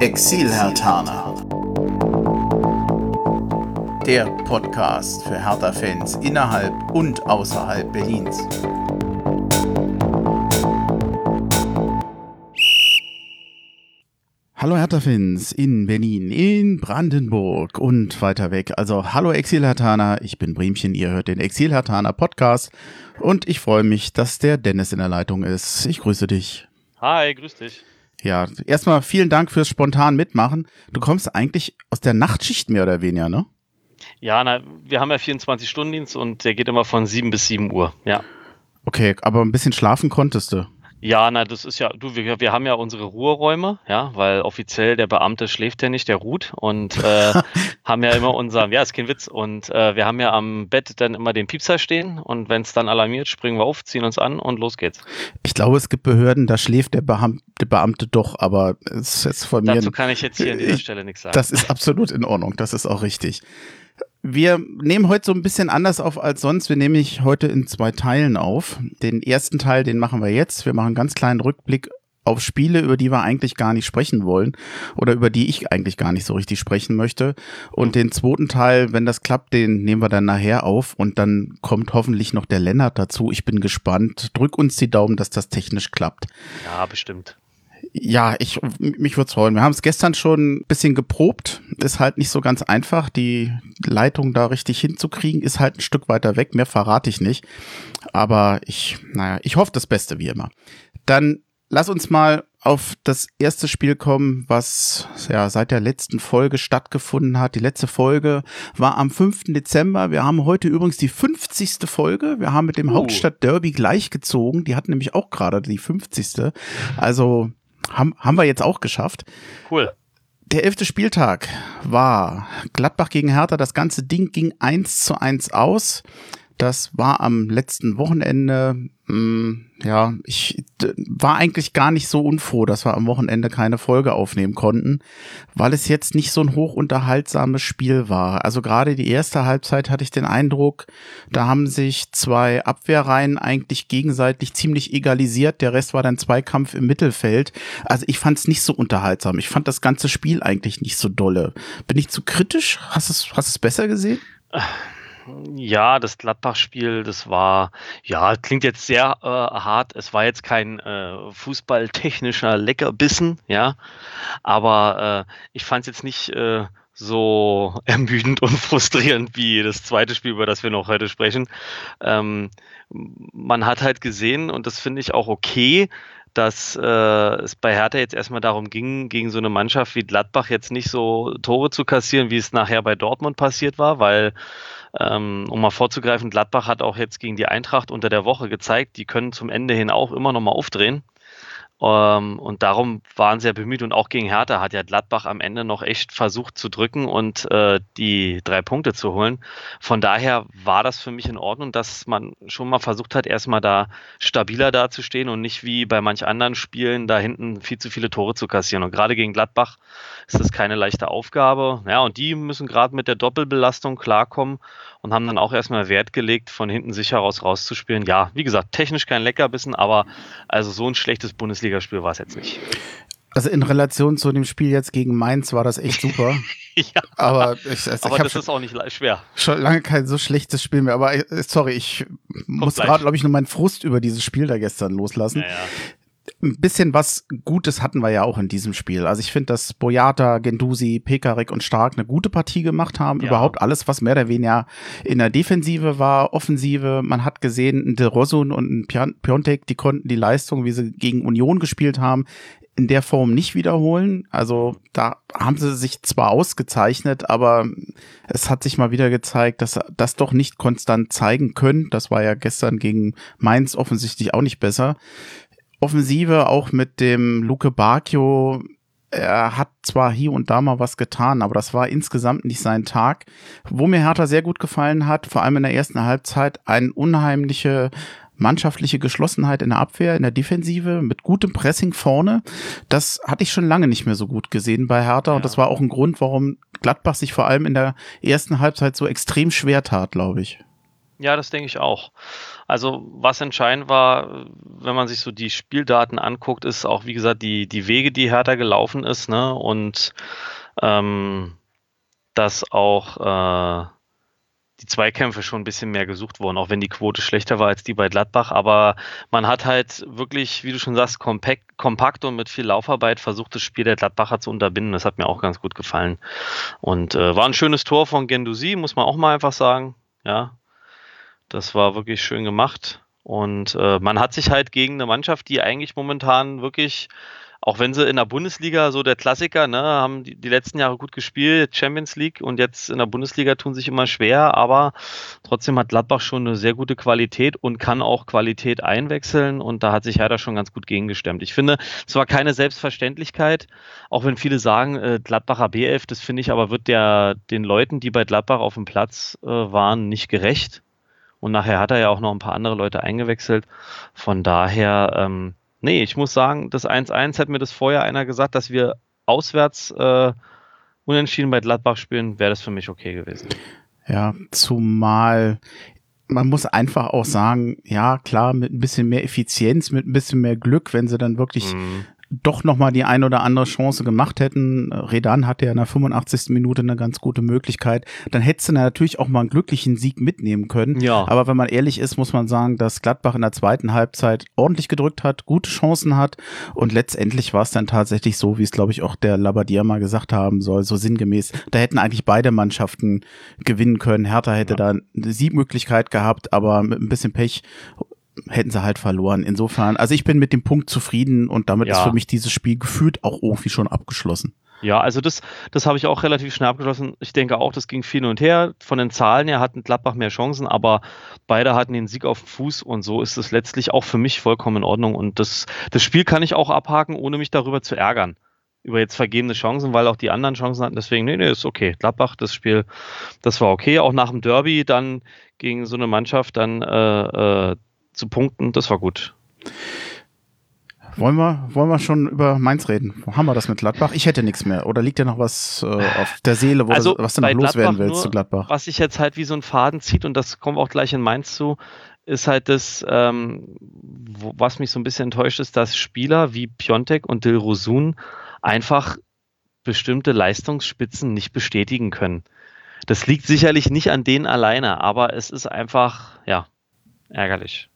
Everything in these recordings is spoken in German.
Exil-Hertaner. Der Podcast für Hertha-Fans innerhalb und außerhalb Berlins. Hallo Hertha-Fans in Berlin, in Brandenburg und weiter weg. Also hallo Exil-Hertaner, ich bin Bremchen, ihr hört den Exil-Hertaner Podcast und ich freue mich, dass der Dennis in der Leitung ist. Ich grüße dich. Hi, grüß dich. Ja, erstmal vielen Dank fürs spontan Mitmachen. Du kommst eigentlich aus der Nachtschicht mehr oder weniger, ne? Ja, na, wir haben ja 24-Stunden-Dienst und der geht immer von 7 bis 7 Uhr, ja. Okay, aber ein bisschen schlafen konntest du. Ja, na, das ist ja, du, wir, wir haben ja unsere Ruheräume, ja, weil offiziell der Beamte schläft ja nicht, der ruht und äh, haben ja immer unser, ja, ist kein Witz, und äh, wir haben ja am Bett dann immer den Piepser stehen und wenn es dann alarmiert, springen wir auf, ziehen uns an und los geht's. Ich glaube, es gibt Behörden, da schläft der Beamte, Beamte doch, aber es ist jetzt von mir. Dazu kann ich jetzt hier an dieser Stelle nichts sagen. Das ist absolut in Ordnung, das ist auch richtig. Wir nehmen heute so ein bisschen anders auf als sonst. Wir nehmen ich heute in zwei Teilen auf. Den ersten Teil, den machen wir jetzt. Wir machen einen ganz kleinen Rückblick auf Spiele, über die wir eigentlich gar nicht sprechen wollen oder über die ich eigentlich gar nicht so richtig sprechen möchte. Und den zweiten Teil, wenn das klappt, den nehmen wir dann nachher auf und dann kommt hoffentlich noch der Lennart dazu. Ich bin gespannt. Drück uns die Daumen, dass das technisch klappt. Ja, bestimmt. Ja, ich, mich würde freuen. Wir haben es gestern schon ein bisschen geprobt. Ist halt nicht so ganz einfach. Die Leitung da richtig hinzukriegen, ist halt ein Stück weiter weg. Mehr verrate ich nicht. Aber ich, naja, ich hoffe das Beste wie immer. Dann lass uns mal auf das erste Spiel kommen, was ja seit der letzten Folge stattgefunden hat. Die letzte Folge war am 5. Dezember. Wir haben heute übrigens die 50. Folge. Wir haben mit dem uh. Hauptstadt Derby gleichgezogen. Die hatten nämlich auch gerade die 50. Also haben, haben wir jetzt auch geschafft. Cool. Der elfte Spieltag war Gladbach gegen Hertha. Das ganze Ding ging eins zu eins aus. Das war am letzten Wochenende. Hm, ja, ich war eigentlich gar nicht so unfroh, dass wir am Wochenende keine Folge aufnehmen konnten, weil es jetzt nicht so ein hochunterhaltsames Spiel war. Also gerade die erste Halbzeit hatte ich den Eindruck, da haben sich zwei Abwehrreihen eigentlich gegenseitig ziemlich egalisiert. Der Rest war dann Zweikampf im Mittelfeld. Also ich fand es nicht so unterhaltsam. Ich fand das ganze Spiel eigentlich nicht so dolle. Bin ich zu kritisch? Hast du es, hast es besser gesehen? Ja, das Gladbach-Spiel, das war, ja, klingt jetzt sehr äh, hart. Es war jetzt kein äh, fußballtechnischer Leckerbissen, ja, aber äh, ich fand es jetzt nicht äh, so ermüdend und frustrierend wie das zweite Spiel, über das wir noch heute sprechen. Ähm, man hat halt gesehen, und das finde ich auch okay, dass äh, es bei Hertha jetzt erstmal darum ging, gegen so eine Mannschaft wie Gladbach jetzt nicht so Tore zu kassieren, wie es nachher bei Dortmund passiert war, weil ähm, um mal vorzugreifen, Gladbach hat auch jetzt gegen die Eintracht unter der Woche gezeigt, die können zum Ende hin auch immer noch mal aufdrehen. Ähm, und darum waren sie ja bemüht und auch gegen Hertha hat ja Gladbach am Ende noch echt versucht zu drücken und äh, die drei Punkte zu holen. Von daher war das für mich in Ordnung, dass man schon mal versucht hat, erstmal da stabiler dazustehen und nicht wie bei manch anderen Spielen da hinten viel zu viele Tore zu kassieren. Und gerade gegen Gladbach ist das keine leichte Aufgabe. Ja, und die müssen gerade mit der Doppelbelastung klarkommen und haben dann auch erstmal Wert gelegt, von hinten sicher raus rauszuspielen. Ja, wie gesagt, technisch kein Leckerbissen, aber also so ein schlechtes Bundesligaspiel war es jetzt nicht. Also in Relation zu dem Spiel jetzt gegen Mainz war das echt super. ja, aber ich, also aber ich das ist auch nicht schwer. Schon lange kein so schlechtes Spiel mehr. Aber äh, sorry, ich Kommt muss gerade, glaube ich, nur meinen Frust über dieses Spiel da gestern loslassen. Ja, ja ein bisschen was Gutes hatten wir ja auch in diesem Spiel. Also ich finde, dass Boyata, Gendusi, Pekarik und Stark eine gute Partie gemacht haben. Ja. Überhaupt alles, was mehr oder weniger in der Defensive war, Offensive. Man hat gesehen, ein De Rosun und ein Piontek, die konnten die Leistung, wie sie gegen Union gespielt haben, in der Form nicht wiederholen. Also da haben sie sich zwar ausgezeichnet, aber es hat sich mal wieder gezeigt, dass das doch nicht konstant zeigen können. Das war ja gestern gegen Mainz offensichtlich auch nicht besser. Offensive auch mit dem Luke Bacchio. Er hat zwar hier und da mal was getan, aber das war insgesamt nicht sein Tag. Wo mir Hertha sehr gut gefallen hat, vor allem in der ersten Halbzeit, eine unheimliche mannschaftliche Geschlossenheit in der Abwehr, in der Defensive, mit gutem Pressing vorne. Das hatte ich schon lange nicht mehr so gut gesehen bei Hertha ja. und das war auch ein Grund, warum Gladbach sich vor allem in der ersten Halbzeit so extrem schwer tat, glaube ich. Ja, das denke ich auch. Also was entscheidend war, wenn man sich so die Spieldaten anguckt, ist auch, wie gesagt, die, die Wege, die Hertha gelaufen ist, ne? Und ähm, dass auch äh, die Zweikämpfe schon ein bisschen mehr gesucht wurden, auch wenn die Quote schlechter war als die bei Gladbach. Aber man hat halt wirklich, wie du schon sagst, kompakt, kompakt und mit viel Laufarbeit versucht, das Spiel der Gladbacher zu unterbinden. Das hat mir auch ganz gut gefallen. Und äh, war ein schönes Tor von Gendusi, muss man auch mal einfach sagen. Ja, das war wirklich schön gemacht. Und äh, man hat sich halt gegen eine Mannschaft, die eigentlich momentan wirklich auch wenn sie in der Bundesliga so der Klassiker, ne, haben die, die letzten Jahre gut gespielt, Champions League und jetzt in der Bundesliga tun sich immer schwer, aber trotzdem hat Gladbach schon eine sehr gute Qualität und kann auch Qualität einwechseln und da hat sich Hertha schon ganz gut gegengestemmt. Ich finde, es war keine Selbstverständlichkeit, auch wenn viele sagen, äh, Gladbacher B11, das finde ich aber wird der den Leuten, die bei Gladbach auf dem Platz äh, waren, nicht gerecht. Und nachher hat er ja auch noch ein paar andere Leute eingewechselt. Von daher, ähm, Nee, ich muss sagen, das 1-1 hat mir das vorher einer gesagt, dass wir auswärts äh, unentschieden bei Gladbach spielen, wäre das für mich okay gewesen. Ja, zumal man muss einfach auch sagen, ja, klar, mit ein bisschen mehr Effizienz, mit ein bisschen mehr Glück, wenn sie dann wirklich mhm doch nochmal die ein oder andere Chance gemacht hätten, Redan hatte ja in der 85. Minute eine ganz gute Möglichkeit, dann hättest du natürlich auch mal einen glücklichen Sieg mitnehmen können. Ja. Aber wenn man ehrlich ist, muss man sagen, dass Gladbach in der zweiten Halbzeit ordentlich gedrückt hat, gute Chancen hat und letztendlich war es dann tatsächlich so, wie es glaube ich auch der Labadier mal gesagt haben soll, so sinngemäß. Da hätten eigentlich beide Mannschaften gewinnen können. Hertha hätte ja. da eine Siegmöglichkeit gehabt, aber mit ein bisschen Pech hätten sie halt verloren. Insofern, also ich bin mit dem Punkt zufrieden und damit ja. ist für mich dieses Spiel gefühlt auch irgendwie schon abgeschlossen. Ja, also das, das habe ich auch relativ schnell abgeschlossen. Ich denke auch, das ging viel hin und her. Von den Zahlen her hatten Gladbach mehr Chancen, aber beide hatten den Sieg auf dem Fuß und so ist es letztlich auch für mich vollkommen in Ordnung. Und das, das Spiel kann ich auch abhaken, ohne mich darüber zu ärgern. Über jetzt vergebene Chancen, weil auch die anderen Chancen hatten. Deswegen, nee, nee, ist okay. Gladbach, das Spiel, das war okay. Auch nach dem Derby dann gegen so eine Mannschaft dann äh, äh, zu punkten, das war gut. Wollen wir, wollen wir schon über Mainz reden? Wo haben wir das mit Gladbach? Ich hätte nichts mehr. Oder liegt dir noch was äh, auf der Seele, wo also, du, was du noch loswerden willst nur, zu Gladbach? Was sich jetzt halt wie so ein Faden zieht, und das kommt auch gleich in Mainz zu, ist halt das, ähm, wo, was mich so ein bisschen enttäuscht, ist, dass Spieler wie Piontek und Dilrosun einfach bestimmte Leistungsspitzen nicht bestätigen können. Das liegt sicherlich nicht an denen alleine, aber es ist einfach, ja, ärgerlich.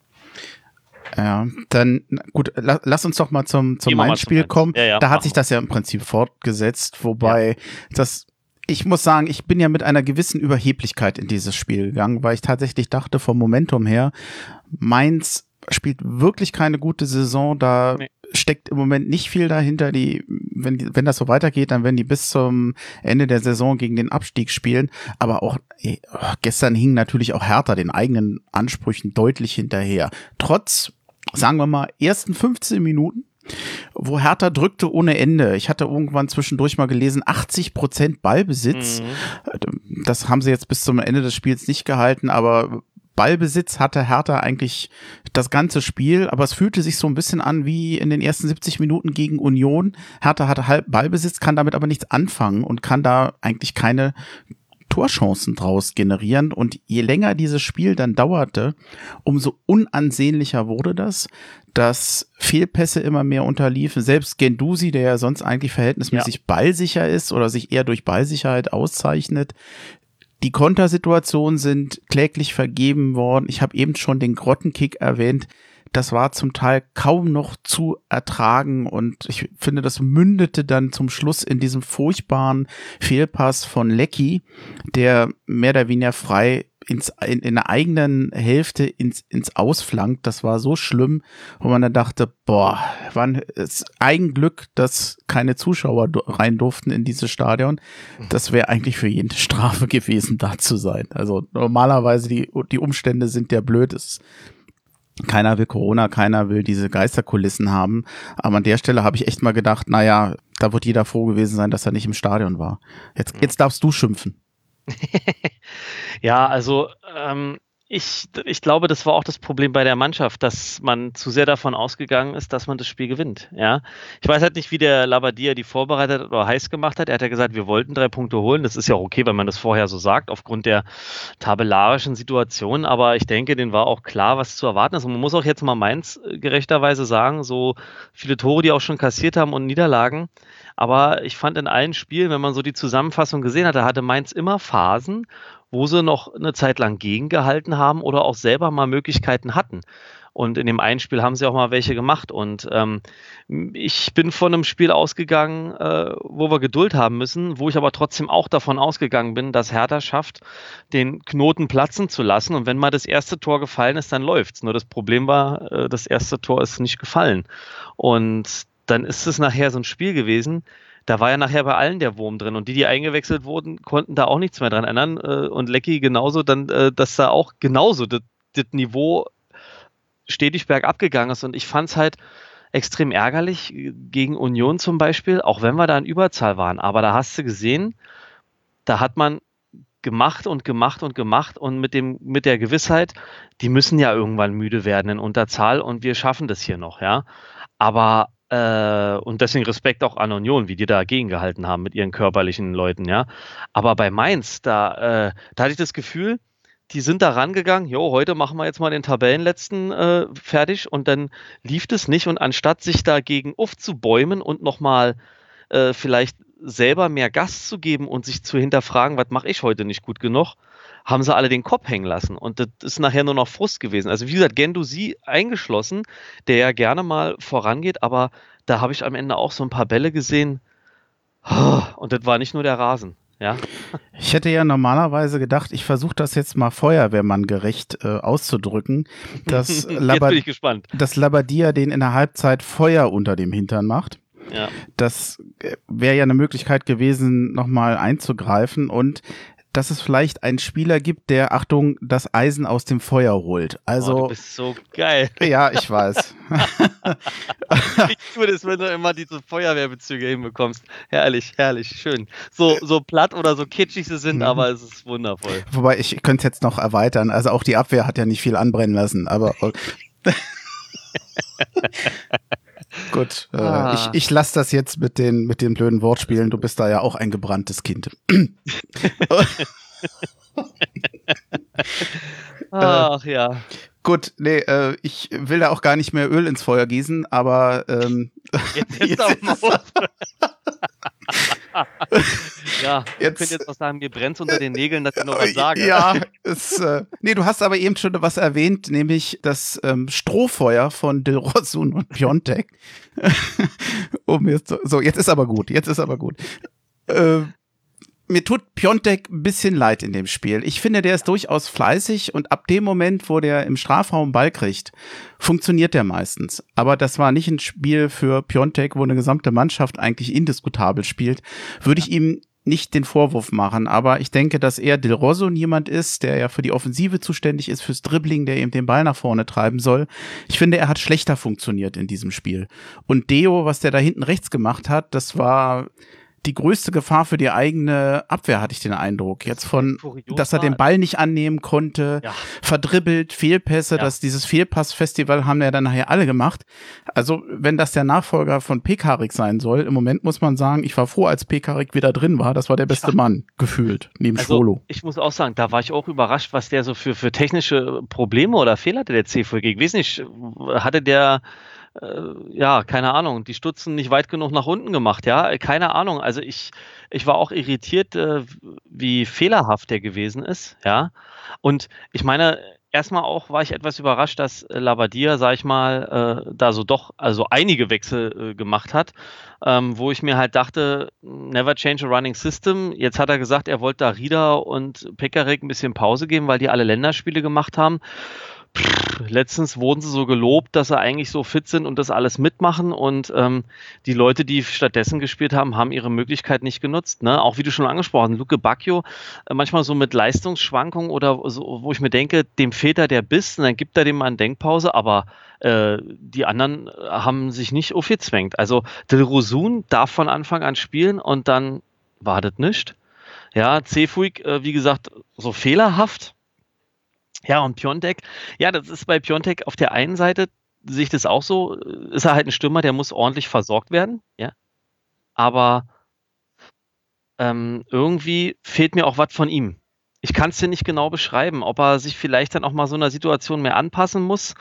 Ja, dann gut, la, lass uns doch mal zum, zum Main-Spiel kommen. Ja, ja, da hat sich das ja im Prinzip fortgesetzt, wobei ja. das ich muss sagen, ich bin ja mit einer gewissen Überheblichkeit in dieses Spiel gegangen, weil ich tatsächlich dachte, vom Momentum her, Mainz spielt wirklich keine gute Saison. Da nee. Steckt im Moment nicht viel dahinter. Die, wenn, wenn das so weitergeht, dann werden die bis zum Ende der Saison gegen den Abstieg spielen. Aber auch eh, gestern hing natürlich auch Hertha den eigenen Ansprüchen deutlich hinterher. Trotz sagen wir mal, ersten 15 Minuten, wo Hertha drückte ohne Ende. Ich hatte irgendwann zwischendurch mal gelesen, 80 Prozent Ballbesitz. Mhm. Das haben sie jetzt bis zum Ende des Spiels nicht gehalten, aber Ballbesitz hatte Hertha eigentlich das ganze Spiel, aber es fühlte sich so ein bisschen an wie in den ersten 70 Minuten gegen Union. Hertha hatte halb Ballbesitz, kann damit aber nichts anfangen und kann da eigentlich keine Torchancen draus generieren. Und je länger dieses Spiel dann dauerte, umso unansehnlicher wurde das, dass Fehlpässe immer mehr unterliefen. Selbst Gendusi, der ja sonst eigentlich verhältnismäßig ja. ballsicher ist oder sich eher durch Ballsicherheit auszeichnet, die Kontersituationen sind kläglich vergeben worden. Ich habe eben schon den Grottenkick erwähnt das war zum Teil kaum noch zu ertragen und ich finde, das mündete dann zum Schluss in diesem furchtbaren Fehlpass von Lecky, der mehr oder weniger frei ins, in, in der eigenen Hälfte ins, ins Ausflankt. Das war so schlimm, wo man dann dachte, boah, wann ist Eigenglück, dass keine Zuschauer rein durften in dieses Stadion. Das wäre eigentlich für jeden Strafe gewesen, da zu sein. Also normalerweise die, die Umstände sind ja blöd. Es keiner will Corona, keiner will diese Geisterkulissen haben. Aber an der Stelle habe ich echt mal gedacht, naja, da wird jeder froh gewesen sein, dass er nicht im Stadion war. Jetzt, jetzt darfst du schimpfen. ja, also ähm, ich, ich glaube, das war auch das Problem bei der Mannschaft, dass man zu sehr davon ausgegangen ist, dass man das Spiel gewinnt. Ja, ich weiß halt nicht, wie der Labadia die vorbereitet oder heiß gemacht hat. Er hat ja gesagt, wir wollten drei Punkte holen. Das ist ja auch okay, wenn man das vorher so sagt, aufgrund der tabellarischen Situation. Aber ich denke, denen war auch klar, was zu erwarten ist. Und man muss auch jetzt mal Mainz äh, gerechterweise sagen, so viele Tore, die auch schon kassiert haben und Niederlagen. Aber ich fand in allen Spielen, wenn man so die Zusammenfassung gesehen hatte, hatte Mainz immer Phasen, wo sie noch eine Zeit lang gegengehalten haben oder auch selber mal Möglichkeiten hatten. Und in dem einen Spiel haben sie auch mal welche gemacht. Und ähm, ich bin von einem Spiel ausgegangen, äh, wo wir Geduld haben müssen, wo ich aber trotzdem auch davon ausgegangen bin, dass Hertha schafft, den Knoten platzen zu lassen. Und wenn mal das erste Tor gefallen ist, dann läuft's. Nur das Problem war, äh, das erste Tor ist nicht gefallen. Und dann ist es nachher so ein Spiel gewesen, da war ja nachher bei allen der Wurm drin und die, die eingewechselt wurden, konnten da auch nichts mehr dran ändern äh, und Lecky genauso, dann, äh, dass da auch genauso das, das Niveau stetig bergab gegangen ist und ich fand es halt extrem ärgerlich gegen Union zum Beispiel, auch wenn wir da in Überzahl waren, aber da hast du gesehen, da hat man gemacht und gemacht und gemacht und mit dem mit der Gewissheit, die müssen ja irgendwann müde werden in Unterzahl und wir schaffen das hier noch, ja. Aber äh, und deswegen Respekt auch an Union, wie die dagegen gehalten haben mit ihren körperlichen Leuten, ja. Aber bei Mainz, da, äh, da hatte ich das Gefühl, die sind da rangegangen, jo, heute machen wir jetzt mal den Tabellenletzten äh, fertig und dann lief das nicht und anstatt sich dagegen aufzubäumen und nochmal äh, vielleicht selber mehr Gas zu geben und sich zu hinterfragen, was mache ich heute nicht gut genug, haben sie alle den Kopf hängen lassen. Und das ist nachher nur noch Frust gewesen. Also wie gesagt, Gendusi eingeschlossen, der ja gerne mal vorangeht, aber da habe ich am Ende auch so ein paar Bälle gesehen. Und das war nicht nur der Rasen. Ja. Ich hätte ja normalerweise gedacht, ich versuche das jetzt mal feuerwehrmanngerecht äh, auszudrücken, dass, Labad dass Labadia den in der Halbzeit Feuer unter dem Hintern macht. Ja. Das äh, wäre ja eine Möglichkeit gewesen, nochmal einzugreifen. Und dass es vielleicht einen Spieler gibt, der, Achtung, das Eisen aus dem Feuer holt. Also, oh, du bist so geil. Ja, ich weiß. ich tue das, wenn du immer diese Feuerwehrbezüge hinbekommst. Herrlich, herrlich, schön. So, so platt oder so kitschig sie sind, mhm. aber es ist wundervoll. Wobei, ich könnte es jetzt noch erweitern. Also auch die Abwehr hat ja nicht viel anbrennen lassen, aber. Gut, äh, ah. ich, ich lasse das jetzt mit den, mit den blöden Wortspielen. Du bist da ja auch ein gebranntes Kind. Ach ja. Gut, nee, äh, ich will da auch gar nicht mehr Öl ins Feuer gießen, aber ähm, jetzt ist jetzt ja, jetzt, ich jetzt was sagen, mir brennt unter den Nägeln, dass ich noch was sage. Ja, es, äh, nee, du hast aber eben schon was erwähnt, nämlich das ähm, Strohfeuer von Del Rosun und Piontek. um jetzt, so, jetzt ist aber gut, jetzt ist aber gut. Äh, mir tut Piontek ein bisschen leid in dem Spiel. Ich finde, der ist durchaus fleißig und ab dem Moment, wo der im Strafraum Ball kriegt, funktioniert der meistens. Aber das war nicht ein Spiel für Piontek, wo eine gesamte Mannschaft eigentlich indiskutabel spielt. Würde ich ihm nicht den Vorwurf machen, aber ich denke, dass er Del Rosso jemand ist, der ja für die Offensive zuständig ist, fürs Dribbling, der eben den Ball nach vorne treiben soll. Ich finde, er hat schlechter funktioniert in diesem Spiel. Und Deo, was der da hinten rechts gemacht hat, das war die größte Gefahr für die eigene Abwehr, hatte ich den Eindruck. Jetzt von, dass er den Ball nicht annehmen konnte, ja. verdribbelt, Fehlpässe, ja. dass dieses Fehlpassfestival haben ja dann nachher alle gemacht. Also, wenn das der Nachfolger von Pekarik sein soll, im Moment muss man sagen, ich war froh, als Pekarik wieder drin war. Das war der beste ja. Mann, gefühlt, neben also, Schwolo. Ich muss auch sagen, da war ich auch überrascht, was der so für, für technische Probleme oder Fehler hatte, der C-Folge. Ich weiß nicht, hatte der ja, keine Ahnung, die Stutzen nicht weit genug nach unten gemacht, ja, keine Ahnung. Also ich, ich war auch irritiert, äh, wie fehlerhaft der gewesen ist, ja. Und ich meine, erstmal auch war ich etwas überrascht, dass Labadia, sag ich mal, äh, da so doch, also einige Wechsel äh, gemacht hat, ähm, wo ich mir halt dachte, never change a running system. Jetzt hat er gesagt, er wollte da Rieder und Pekarik ein bisschen Pause geben, weil die alle Länderspiele gemacht haben letztens wurden sie so gelobt, dass sie eigentlich so fit sind und das alles mitmachen und ähm, die Leute, die stattdessen gespielt haben, haben ihre Möglichkeit nicht genutzt. Ne? Auch wie du schon angesprochen hast, Luke Bacchio, äh, manchmal so mit Leistungsschwankungen oder so, wo ich mir denke, dem fehlt da der Biss und dann gibt er dem mal eine Denkpause, aber äh, die anderen haben sich nicht aufgezwängt. Also Del Rosun darf von Anfang an spielen und dann wartet nicht. Ja, Cefuig, äh, wie gesagt, so fehlerhaft Ja, und Piontek, ja, das ist bei Piontek auf der einen Seite, sehe ich das auch so, ist er halt ein Stürmer, der muss ordentlich versorgt werden, ja. Aber ähm, irgendwie fehlt mir auch was von ihm. Ich kann es dir nicht genau beschreiben, ob er sich vielleicht dann auch mal so einer Situation mehr anpassen muss.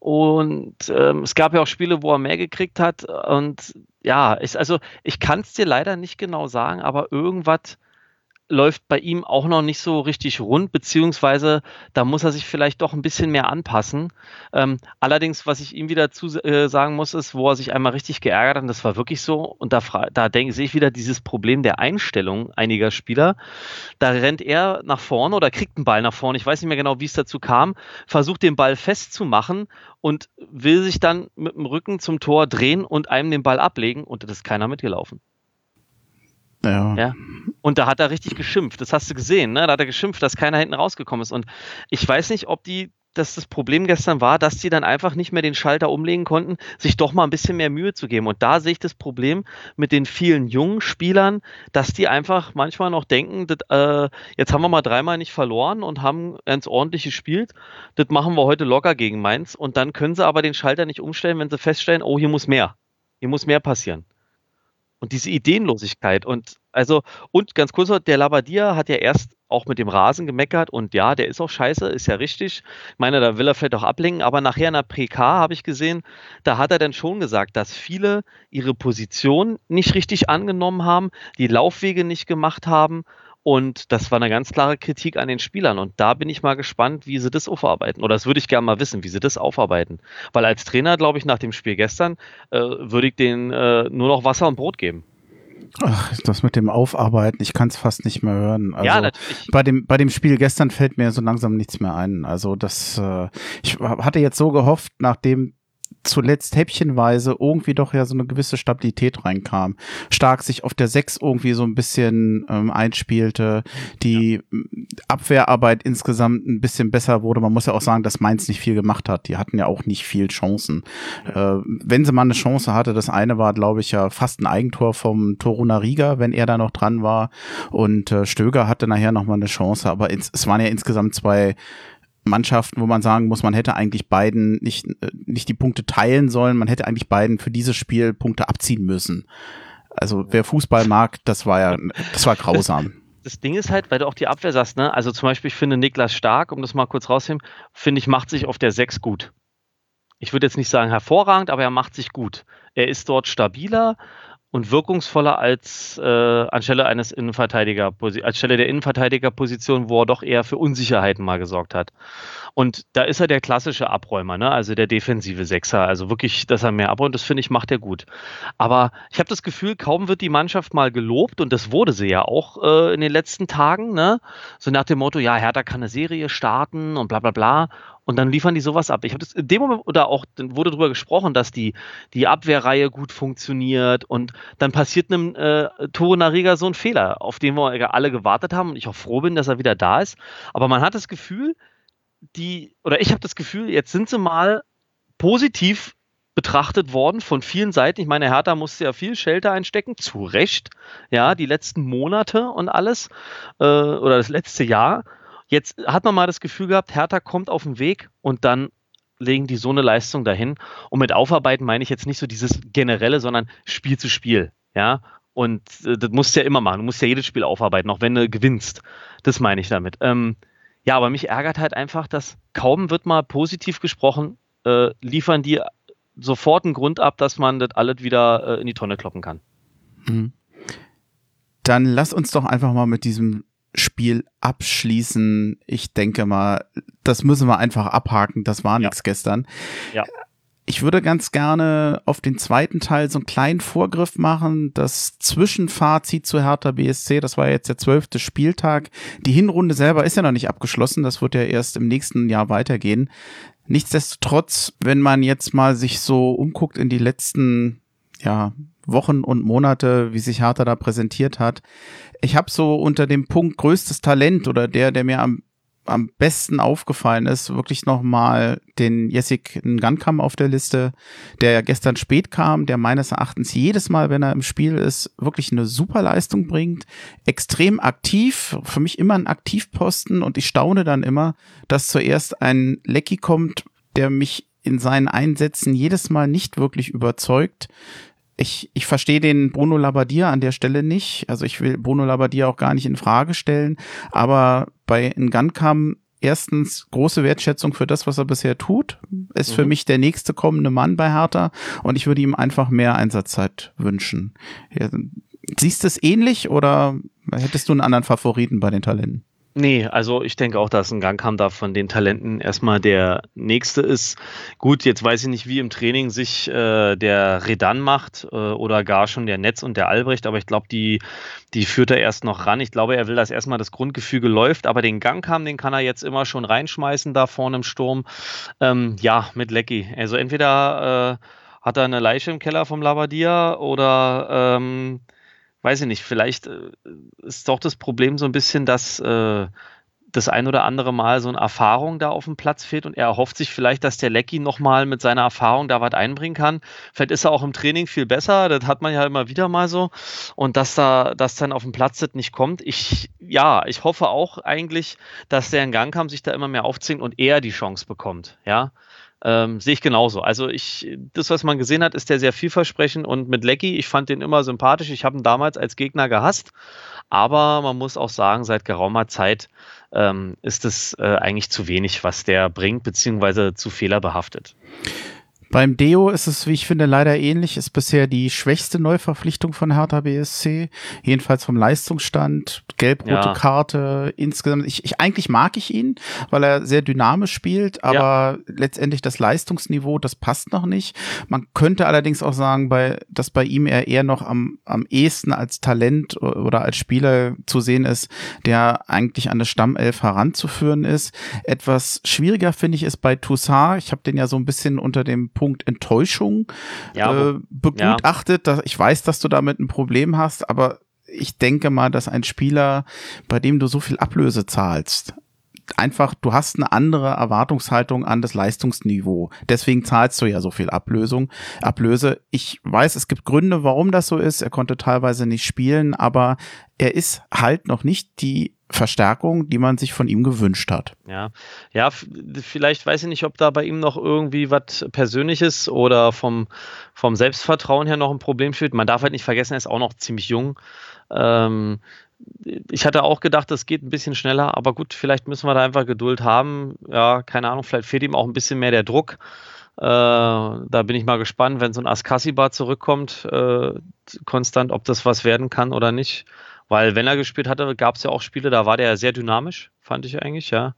Und ähm, es gab ja auch Spiele, wo er mehr gekriegt hat. Und ja, ich, also ich kann es dir leider nicht genau sagen, aber irgendwas läuft bei ihm auch noch nicht so richtig rund, beziehungsweise da muss er sich vielleicht doch ein bisschen mehr anpassen. Ähm, allerdings, was ich ihm wieder zu äh, sagen muss, ist, wo er sich einmal richtig geärgert hat, und das war wirklich so, und da, da denke sehe ich wieder dieses Problem der Einstellung einiger Spieler. Da rennt er nach vorne oder kriegt einen Ball nach vorne, ich weiß nicht mehr genau, wie es dazu kam, versucht den Ball festzumachen und will sich dann mit dem Rücken zum Tor drehen und einem den Ball ablegen und das ist keiner mitgelaufen. Ja. ja. Und da hat er richtig geschimpft. Das hast du gesehen, ne? Da hat er geschimpft, dass keiner hinten rausgekommen ist. Und ich weiß nicht, ob die, dass das Problem gestern war, dass die dann einfach nicht mehr den Schalter umlegen konnten, sich doch mal ein bisschen mehr Mühe zu geben. Und da sehe ich das Problem mit den vielen jungen Spielern, dass die einfach manchmal noch denken, das, äh, jetzt haben wir mal dreimal nicht verloren und haben ganz ordentlich gespielt. Das machen wir heute locker gegen Mainz. Und dann können sie aber den Schalter nicht umstellen, wenn sie feststellen, oh, hier muss mehr. Hier muss mehr passieren. Und diese Ideenlosigkeit und also, und ganz kurz, der Labadia hat ja erst auch mit dem Rasen gemeckert und ja, der ist auch scheiße, ist ja richtig. Ich meine, da will er vielleicht auch ablenken, aber nachher in der PK habe ich gesehen, da hat er dann schon gesagt, dass viele ihre Position nicht richtig angenommen haben, die Laufwege nicht gemacht haben und das war eine ganz klare Kritik an den Spielern. Und da bin ich mal gespannt, wie sie das aufarbeiten. Oder das würde ich gerne mal wissen, wie sie das aufarbeiten. Weil als Trainer, glaube ich, nach dem Spiel gestern, äh, würde ich denen äh, nur noch Wasser und Brot geben. Ach, das mit dem Aufarbeiten, ich kann es fast nicht mehr hören. Also ja, natürlich. Bei dem, bei dem Spiel gestern fällt mir so langsam nichts mehr ein. Also das, äh, ich hatte jetzt so gehofft, nachdem zuletzt häppchenweise irgendwie doch ja so eine gewisse Stabilität reinkam. Stark sich auf der 6 irgendwie so ein bisschen ähm, einspielte, die ja. Abwehrarbeit insgesamt ein bisschen besser wurde. Man muss ja auch sagen, dass Mainz nicht viel gemacht hat. Die hatten ja auch nicht viel Chancen. Ja. Äh, wenn sie mal eine Chance hatte, das eine war, glaube ich, ja fast ein Eigentor vom Toruna Riga, wenn er da noch dran war. Und äh, Stöger hatte nachher noch mal eine Chance, aber ins, es waren ja insgesamt zwei Mannschaften, wo man sagen muss, man hätte eigentlich beiden nicht, äh, nicht die Punkte teilen sollen, man hätte eigentlich beiden für dieses Spiel Punkte abziehen müssen. Also wer Fußball mag, das war ja, das war grausam. Das Ding ist halt, weil du auch die Abwehr sagst, ne? Also zum Beispiel, ich finde Niklas Stark, um das mal kurz rauszunehmen, finde ich, macht sich auf der 6 gut. Ich würde jetzt nicht sagen hervorragend, aber er macht sich gut. Er ist dort stabiler, und wirkungsvoller als äh, anstelle eines Innenverteidiger, anstelle der Innenverteidigerposition, wo er doch eher für Unsicherheiten mal gesorgt hat. Und da ist er der klassische Abräumer, ne? also der defensive Sechser. Also wirklich, dass er mehr abräumt, das finde ich, macht er gut. Aber ich habe das Gefühl, kaum wird die Mannschaft mal gelobt, und das wurde sie ja auch äh, in den letzten Tagen, ne? so nach dem Motto, ja, Hertha kann eine Serie starten und bla bla bla. Und dann liefern die sowas ab. Ich habe das in dem Moment, oder auch wurde darüber gesprochen, dass die, die Abwehrreihe gut funktioniert und dann passiert einem äh, Tore Nariga so ein Fehler, auf den wir alle gewartet haben und ich auch froh bin, dass er wieder da ist. Aber man hat das Gefühl, die, oder ich habe das Gefühl, jetzt sind sie mal positiv betrachtet worden von vielen Seiten. Ich meine, Hertha musste ja viel Shelter einstecken, zu Recht, ja, die letzten Monate und alles, äh, oder das letzte Jahr. Jetzt hat man mal das Gefühl gehabt, Hertha kommt auf den Weg und dann legen die so eine Leistung dahin. Und mit Aufarbeiten meine ich jetzt nicht so dieses generelle, sondern Spiel zu Spiel. Ja, und äh, das musst du ja immer machen. Du musst ja jedes Spiel aufarbeiten, auch wenn du gewinnst. Das meine ich damit. Ähm, ja, aber mich ärgert halt einfach, dass kaum wird mal positiv gesprochen, äh, liefern die sofort einen Grund ab, dass man das alles wieder äh, in die Tonne kloppen kann. Mhm. Dann lass uns doch einfach mal mit diesem Spiel abschließen. Ich denke mal, das müssen wir einfach abhaken. Das war nichts gestern. Ja. Ich würde ganz gerne auf den zweiten Teil so einen kleinen Vorgriff machen. Das Zwischenfazit zu Hertha BSC, das war jetzt der zwölfte Spieltag. Die Hinrunde selber ist ja noch nicht abgeschlossen. Das wird ja erst im nächsten Jahr weitergehen. Nichtsdestotrotz, wenn man jetzt mal sich so umguckt in die letzten ja, Wochen und Monate, wie sich Hertha da präsentiert hat, ich habe so unter dem Punkt größtes Talent oder der, der mir am am besten aufgefallen ist, wirklich nochmal den Jessic Ngankam auf der Liste, der ja gestern spät kam, der meines Erachtens jedes Mal, wenn er im Spiel ist, wirklich eine super Leistung bringt, extrem aktiv, für mich immer ein Aktivposten und ich staune dann immer, dass zuerst ein Lecky kommt, der mich in seinen Einsätzen jedes Mal nicht wirklich überzeugt ich, ich verstehe den Bruno Labbadia an der Stelle nicht. Also ich will Bruno Labbadia auch gar nicht in Frage stellen. Aber bei Ngankam erstens große Wertschätzung für das, was er bisher tut. Ist mhm. für mich der nächste kommende Mann bei Hertha und ich würde ihm einfach mehr Einsatzzeit wünschen. Siehst du es ähnlich oder hättest du einen anderen Favoriten bei den Talenten? Nee, also ich denke auch, dass ein Gangham da von den Talenten erstmal der nächste ist. Gut, jetzt weiß ich nicht, wie im Training sich äh, der Redan macht äh, oder gar schon der Netz und der Albrecht, aber ich glaube, die, die führt er erst noch ran. Ich glaube, er will, dass erstmal das Grundgefüge läuft, aber den Gangham, den kann er jetzt immer schon reinschmeißen da vorne im Sturm. Ähm, ja, mit Lecky. Also entweder äh, hat er eine Leiche im Keller vom Labadia oder ähm, weiß ich nicht, vielleicht äh, ist doch das Problem so ein bisschen, dass äh, das ein oder andere Mal so eine Erfahrung da auf dem Platz fehlt und er erhofft sich vielleicht, dass der Lecky nochmal mit seiner Erfahrung da was einbringen kann. Vielleicht ist er auch im Training viel besser, das hat man ja immer wieder mal so. Und dass da, dass dann auf dem Platz das nicht kommt. Ich, ja, ich hoffe auch eigentlich, dass der in Gang kam, sich da immer mehr aufzwingt und er die Chance bekommt, ja. Ähm, sehe ich genauso. Also ich, das, was man gesehen hat, ist der sehr vielversprechend und mit Lecky, ich fand den immer sympathisch. Ich habe ihn damals als Gegner gehasst, aber man muss auch sagen, seit geraumer Zeit ähm, ist es äh, eigentlich zu wenig, was der bringt, beziehungsweise zu fehlerbehaftet. Beim Deo ist es, wie ich finde, leider ähnlich. Ist bisher die schwächste Neuverpflichtung von Hertha BSC. Jedenfalls vom Leistungsstand. Gelb-rote ja. Karte. Insgesamt. Ich, ich, eigentlich mag ich ihn, weil er sehr dynamisch spielt, aber ja. letztendlich das Leistungsniveau, das passt noch nicht. Man könnte allerdings auch sagen, bei, dass bei ihm er eher noch am, am ehesten als Talent oder als Spieler zu sehen ist, der eigentlich an eine Stammelf heranzuführen ist. Etwas schwieriger finde ich ist bei Toussaint. Ich habe den ja so ein bisschen unter dem Punkt Enttäuschung ja, äh, begutachtet. Ja. Ich weiß, dass du damit ein Problem hast, aber ich denke mal, dass ein Spieler, bei dem du so viel Ablöse zahlst, einfach, du hast eine andere Erwartungshaltung an das Leistungsniveau. Deswegen zahlst du ja so viel Ablösung, Ablöse. Ich weiß, es gibt Gründe, warum das so ist. Er konnte teilweise nicht spielen, aber er ist halt noch nicht die Verstärkung, die man sich von ihm gewünscht hat. Ja, ja, vielleicht weiß ich nicht, ob da bei ihm noch irgendwie was Persönliches oder vom, vom Selbstvertrauen her noch ein Problem steht. Man darf halt nicht vergessen, er ist auch noch ziemlich jung. Ähm, ich hatte auch gedacht, das geht ein bisschen schneller, aber gut, vielleicht müssen wir da einfach Geduld haben. Ja, keine Ahnung, vielleicht fehlt ihm auch ein bisschen mehr der Druck. Äh, da bin ich mal gespannt, wenn so ein Askasibar zurückkommt, äh, konstant, ob das was werden kann oder nicht. Weil wenn er gespielt hatte, gab es ja auch Spiele, da war der sehr dynamisch, fand ich eigentlich, ja.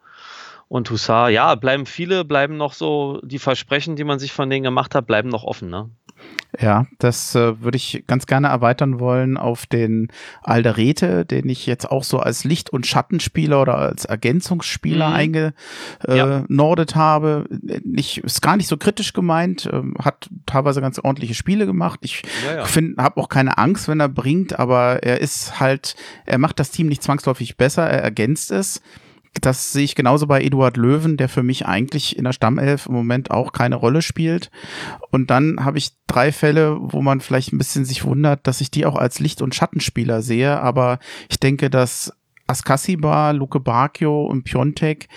Und Hussar, ja, bleiben viele, bleiben noch so, die Versprechen, die man sich von denen gemacht hat, bleiben noch offen, ne? Ja, das äh, würde ich ganz gerne erweitern wollen auf den Alderete, den ich jetzt auch so als Licht- und Schattenspieler oder als Ergänzungsspieler mhm. eingenordet ja. habe. Ich, ist gar nicht so kritisch gemeint, äh, hat teilweise ganz ordentliche Spiele gemacht. Ich ja, ja. finde, habe auch keine Angst, wenn er bringt, aber er ist halt, er macht das Team nicht zwangsläufig besser, er ergänzt es das sehe ich genauso bei Eduard Löwen, der für mich eigentlich in der Stammelf im Moment auch keine Rolle spielt. Und dann habe ich drei Fälle, wo man vielleicht ein bisschen sich wundert, dass ich die auch als Licht- und Schattenspieler sehe. Aber ich denke, dass Askasiba, Luke Bacchio und Piontek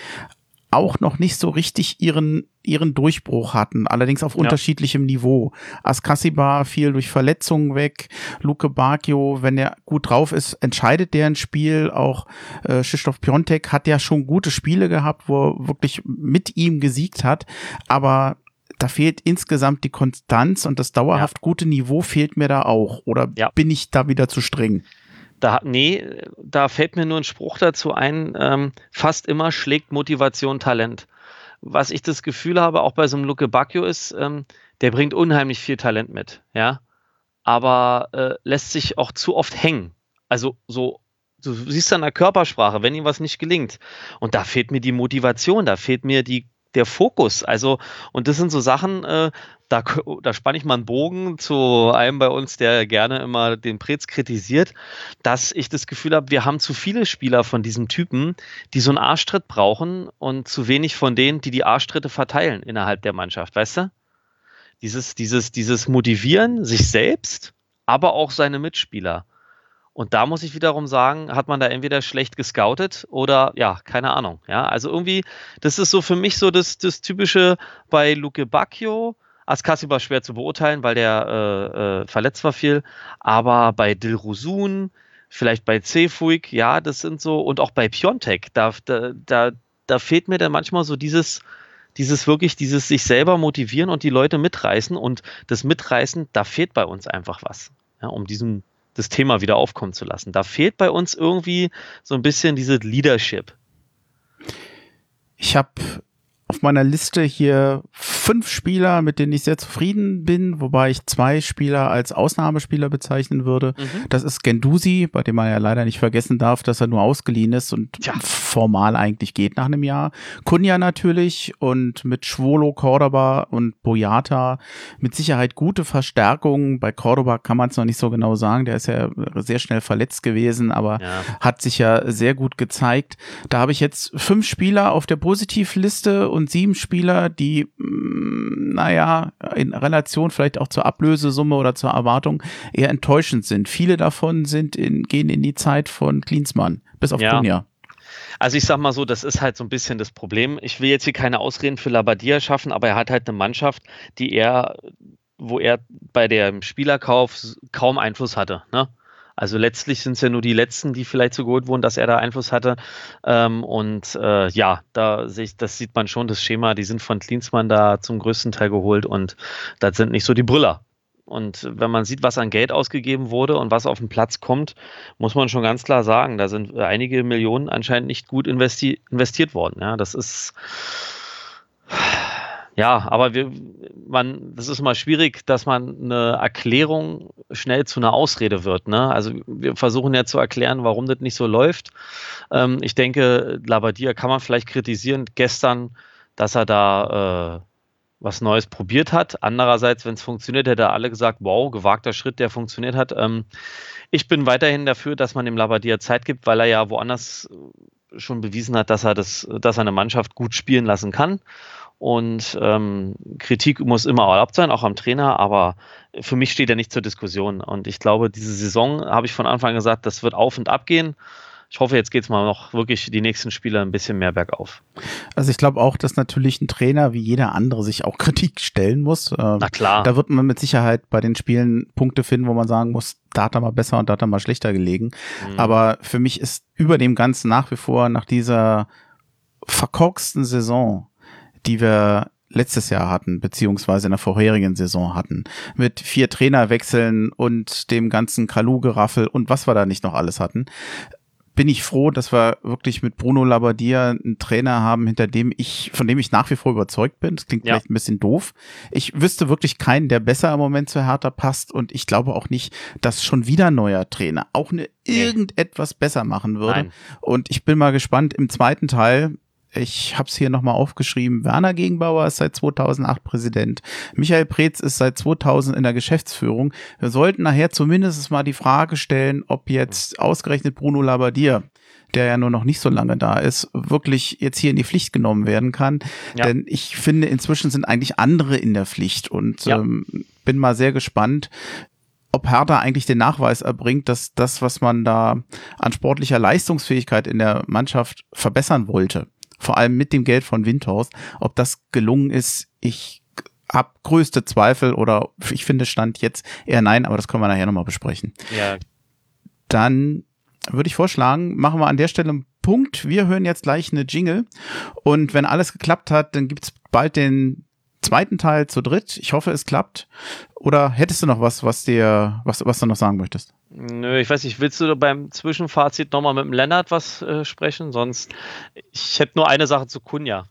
auch noch nicht so richtig ihren, ihren Durchbruch hatten, allerdings auf ja. unterschiedlichem Niveau. Askasiba fiel durch Verletzungen weg, Luke Bacchio, wenn er gut drauf ist, entscheidet der ein Spiel, auch äh, Krzysztof Piontek hat ja schon gute Spiele gehabt, wo er wirklich mit ihm gesiegt hat, aber da fehlt insgesamt die Konstanz und das dauerhaft ja. gute Niveau fehlt mir da auch. Oder ja. bin ich da wieder zu streng? Da, nee, da fällt mir nur ein Spruch dazu ein, ähm, fast immer schlägt Motivation Talent. Was ich das Gefühl habe, auch bei so einem Luke Bacchio ist, ähm, der bringt unheimlich viel Talent mit, ja, aber äh, lässt sich auch zu oft hängen. Also so, du siehst an der Körpersprache, wenn ihm was nicht gelingt. Und da fehlt mir die Motivation, da fehlt mir die der Fokus. Also, und das sind so Sachen, äh, da, da spanne ich mal einen Bogen zu einem bei uns, der gerne immer den Prez kritisiert, dass ich das Gefühl habe, wir haben zu viele Spieler von diesem Typen, die so einen Arschtritt brauchen und zu wenig von denen, die die Arschtritte verteilen innerhalb der Mannschaft, weißt du? Dieses, dieses, dieses Motivieren sich selbst, aber auch seine Mitspieler. Und da muss ich wiederum sagen, hat man da entweder schlecht gescoutet oder ja, keine Ahnung. Ja, also irgendwie, das ist so für mich so das, das typische bei Luke Bacchio. Askasi war schwer zu beurteilen, weil der äh, äh, verletzt war viel. Aber bei Dilrusun, vielleicht bei Cefuig, ja, das sind so, und auch bei Piontek, da, da, da, da fehlt mir dann manchmal so dieses, dieses wirklich, dieses sich selber motivieren und die Leute mitreißen. Und das Mitreißen, da fehlt bei uns einfach was. Ja, um diesen das Thema wieder aufkommen zu lassen. Da fehlt bei uns irgendwie so ein bisschen diese Leadership. Ich habe auf meiner Liste hier fünf Spieler, mit denen ich sehr zufrieden bin, wobei ich zwei Spieler als Ausnahmespieler bezeichnen würde. Mhm. Das ist Gendusi, bei dem man ja leider nicht vergessen darf, dass er nur ausgeliehen ist und ja. formal eigentlich geht nach einem Jahr. Kunja natürlich und mit Schwolo, Cordoba und Boyata mit Sicherheit gute Verstärkungen. Bei Cordoba kann man es noch nicht so genau sagen, der ist ja sehr schnell verletzt gewesen, aber ja. hat sich ja sehr gut gezeigt. Da habe ich jetzt fünf Spieler auf der Positivliste und sieben Spieler, die naja, in Relation vielleicht auch zur Ablösesumme oder zur Erwartung eher enttäuschend sind. Viele davon sind in, gehen in die Zeit von Klinsmann, bis auf ja. Kunja. Also ich sag mal so, das ist halt so ein bisschen das Problem. Ich will jetzt hier keine Ausreden für Labadia schaffen, aber er hat halt eine Mannschaft, die er, wo er bei dem Spielerkauf kaum Einfluss hatte. Ne? Also letztlich sind es ja nur die letzten, die vielleicht so geholt wurden, dass er da Einfluss hatte. Ähm, und äh, ja, da sehe ich, das sieht man schon, das Schema, die sind von Klinsmann da zum größten Teil geholt und das sind nicht so die Brüller. Und wenn man sieht, was an Geld ausgegeben wurde und was auf den Platz kommt, muss man schon ganz klar sagen, da sind einige Millionen anscheinend nicht gut investi investiert worden. Ja, das ist ja, aber wir, man, das ist mal schwierig, dass man eine Erklärung schnell zu einer Ausrede wird. Ne? Also wir versuchen ja zu erklären, warum das nicht so läuft. Ähm, ich denke, Labadia kann man vielleicht kritisieren gestern, dass er da äh, was Neues probiert hat. Andererseits, wenn es funktioniert, hätte alle gesagt, wow, gewagter Schritt, der funktioniert hat. Ähm, ich bin weiterhin dafür, dass man dem Labadia Zeit gibt, weil er ja woanders schon bewiesen hat, dass er das, dass er eine Mannschaft gut spielen lassen kann. Und ähm, Kritik muss immer erlaubt sein, auch am Trainer, aber für mich steht er nicht zur Diskussion. Und ich glaube, diese Saison habe ich von Anfang an gesagt, das wird auf und ab gehen. Ich hoffe, jetzt geht es mal noch wirklich die nächsten Spiele ein bisschen mehr bergauf. Also ich glaube auch, dass natürlich ein Trainer wie jeder andere sich auch Kritik stellen muss. Ähm, Na klar. Da wird man mit Sicherheit bei den Spielen Punkte finden, wo man sagen muss, da hat er mal besser und da hat er mal schlechter gelegen. Mhm. Aber für mich ist über dem Ganzen nach wie vor nach dieser verkorksten Saison die wir letztes Jahr hatten, beziehungsweise in der vorherigen Saison hatten. Mit vier Trainerwechseln und dem ganzen Kalu-Geraffel und was wir da nicht noch alles hatten. Bin ich froh, dass wir wirklich mit Bruno Labbadia einen Trainer haben, hinter dem ich, von dem ich nach wie vor überzeugt bin. Das klingt ja. vielleicht ein bisschen doof. Ich wüsste wirklich keinen, der besser im Moment zu Hertha passt und ich glaube auch nicht, dass schon wieder neuer Trainer auch eine irgendetwas besser machen würde. Nein. Und ich bin mal gespannt im zweiten Teil, ich habe es hier nochmal aufgeschrieben, Werner Gegenbauer ist seit 2008 Präsident, Michael Preetz ist seit 2000 in der Geschäftsführung. Wir sollten nachher zumindest mal die Frage stellen, ob jetzt ausgerechnet Bruno Labbadia der ja nur noch nicht so lange da ist, wirklich jetzt hier in die Pflicht genommen werden kann. Ja. Denn ich finde, inzwischen sind eigentlich andere in der Pflicht und ja. ähm, bin mal sehr gespannt, ob Hertha eigentlich den Nachweis erbringt, dass das, was man da an sportlicher Leistungsfähigkeit in der Mannschaft verbessern wollte, vor allem mit dem Geld von Windhorst. Ob das gelungen ist, ich habe größte Zweifel oder ich finde Stand jetzt eher nein, aber das können wir nachher nochmal besprechen. Ja. Dann würde ich vorschlagen, machen wir an der Stelle einen Punkt. Wir hören jetzt gleich eine Jingle und wenn alles geklappt hat, dann gibt's bald den zweiten Teil zu dritt. Ich hoffe, es klappt. Oder hättest du noch was, was dir, was, was du noch sagen möchtest? Nö, ich weiß nicht, willst du beim Zwischenfazit nochmal mit dem Lennart was äh, sprechen? Sonst, ich hätte nur eine Sache zu Kunja.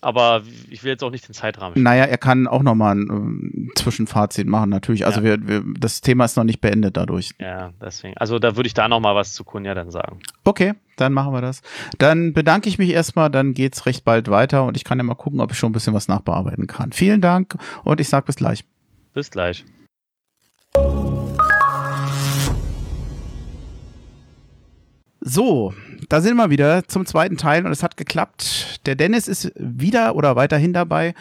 aber ich will jetzt auch nicht den Zeitrahmen. Stellen. Naja, er kann auch nochmal ein äh, Zwischenfazit machen, natürlich. Also ja. wir, wir, das Thema ist noch nicht beendet dadurch. Ja, deswegen. Also da würde ich da nochmal was zu Kunja dann sagen. Okay, dann machen wir das. Dann bedanke ich mich erstmal, dann geht's recht bald weiter und ich kann ja mal gucken, ob ich schon ein bisschen was nachbearbeiten kann. Vielen Dank und ich sage bis gleich. Bis gleich. So, da sind wir wieder zum zweiten Teil und es hat geklappt. Der Dennis ist wieder oder weiterhin dabei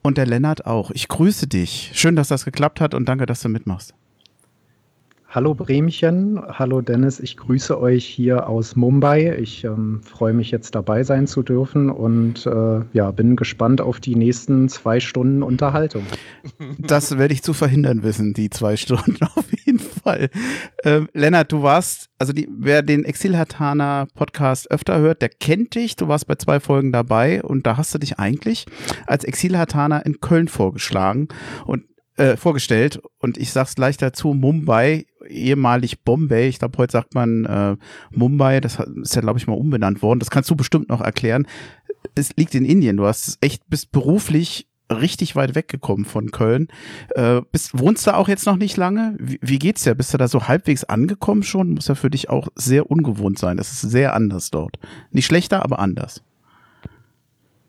und der Lennart auch. Ich grüße dich. Schön, dass das geklappt hat und danke, dass du mitmachst. Hallo Bremchen, hallo Dennis, ich grüße euch hier aus Mumbai. Ich ähm, freue mich jetzt dabei sein zu dürfen und äh, ja, bin gespannt auf die nächsten zwei Stunden Unterhaltung. Das werde ich zu verhindern wissen, die zwei Stunden auf jeden Fall. Ähm, Lennart, du warst, also die, wer den Exilhatana Podcast öfter hört, der kennt dich. Du warst bei zwei Folgen dabei und da hast du dich eigentlich als Exilhatana in Köln vorgeschlagen und äh, vorgestellt und ich sag's gleich dazu, Mumbai, ehemalig Bombay, ich glaube heute sagt man äh, Mumbai, das ist ja glaube ich mal umbenannt worden, das kannst du bestimmt noch erklären. Es liegt in Indien, du hast echt, bist beruflich richtig weit weggekommen von Köln. Äh, bist, wohnst du auch jetzt noch nicht lange? Wie, wie geht's dir? Bist du da so halbwegs angekommen schon? Muss ja für dich auch sehr ungewohnt sein. Es ist sehr anders dort. Nicht schlechter, aber anders.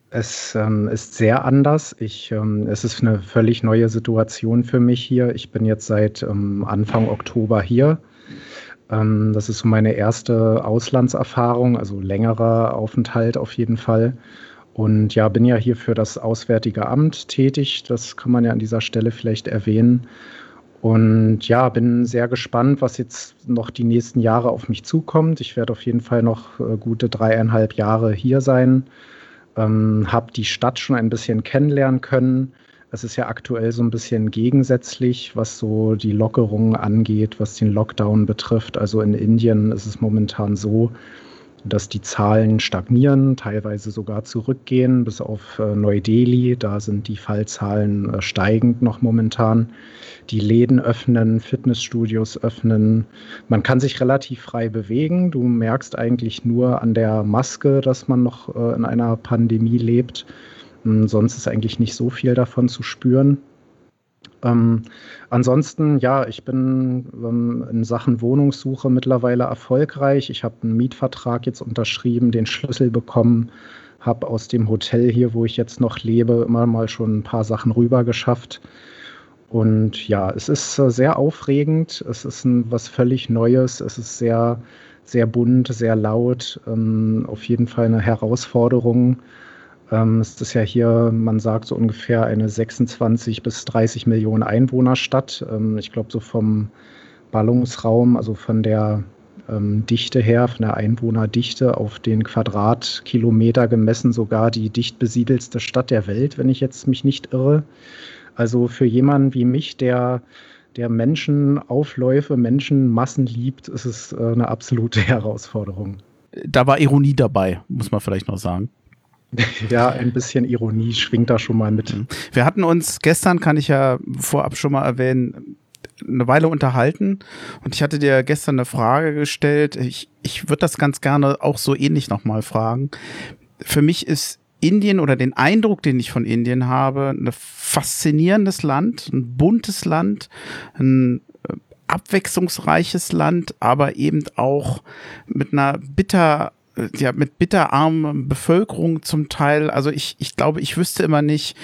Es ähm, ist sehr anders. Ich, ähm, es ist eine völlig neue Situation für mich hier. Ich bin jetzt seit ähm, Anfang Oktober hier. Ähm, das ist so meine erste Auslandserfahrung, also längerer Aufenthalt auf jeden Fall. Und ja, bin ja hier für das Auswärtige Amt tätig. Das kann man ja an dieser Stelle vielleicht erwähnen. Und ja, bin sehr gespannt, was jetzt noch die nächsten Jahre auf mich zukommt. Ich werde auf jeden Fall noch äh, gute dreieinhalb Jahre hier sein ähm, habe die Stadt schon ein bisschen kennenlernen können. Es ist ja aktuell so ein bisschen gegensätzlich, was so die Lockerungen angeht, was den Lockdown betrifft. Also in Indien ist es momentan so, dass die Zahlen stagnieren, teilweise sogar zurückgehen, bis auf äh, Neu-Delhi. Da sind die Fallzahlen äh, steigend noch momentan. Die Läden öffnen, Fitnessstudios öffnen. Man kann sich relativ frei bewegen. Du merkst eigentlich nur an der Maske, dass man noch äh, in einer Pandemie lebt. Hm, sonst ist eigentlich nicht so viel davon zu spüren. Ähm, ansonsten, ja, ich bin ähm, in Sachen Wohnungssuche mittlerweile erfolgreich. Ich habe einen Mietvertrag jetzt unterschrieben, den Schlüssel bekommen, habe aus dem Hotel hier, wo ich jetzt noch lebe, immer mal schon ein paar Sachen rüber geschafft. Und ja, es ist äh, sehr aufregend. Es ist ein, was völlig Neues. Es ist sehr, sehr bunt, sehr laut. Ähm, auf jeden Fall eine Herausforderung. Ähm, es ist ja hier, man sagt so ungefähr eine 26 bis 30 Millionen Einwohnerstadt. Ähm, ich glaube, so vom Ballungsraum, also von der ähm, Dichte her, von der Einwohnerdichte auf den Quadratkilometer gemessen, sogar die dicht besiedelste Stadt der Welt, wenn ich jetzt mich nicht irre. Also für jemanden wie mich, der der Menschenaufläufe, Menschenmassen liebt, ist es äh, eine absolute Herausforderung. Da war Ironie dabei, muss man vielleicht noch sagen. Ja, ein bisschen Ironie schwingt da schon mal mit. Mhm. Wir hatten uns gestern, kann ich ja vorab schon mal erwähnen, eine Weile unterhalten und ich hatte dir gestern eine Frage gestellt. Ich, ich würde das ganz gerne auch so ähnlich nochmal fragen. Für mich ist Indien oder den Eindruck, den ich von Indien habe, ein faszinierendes Land, ein buntes Land, ein äh, abwechslungsreiches Land, aber eben auch mit einer bitter ja, mit bitterarmen Bevölkerung zum Teil. Also ich, ich glaube, ich wüsste immer nicht,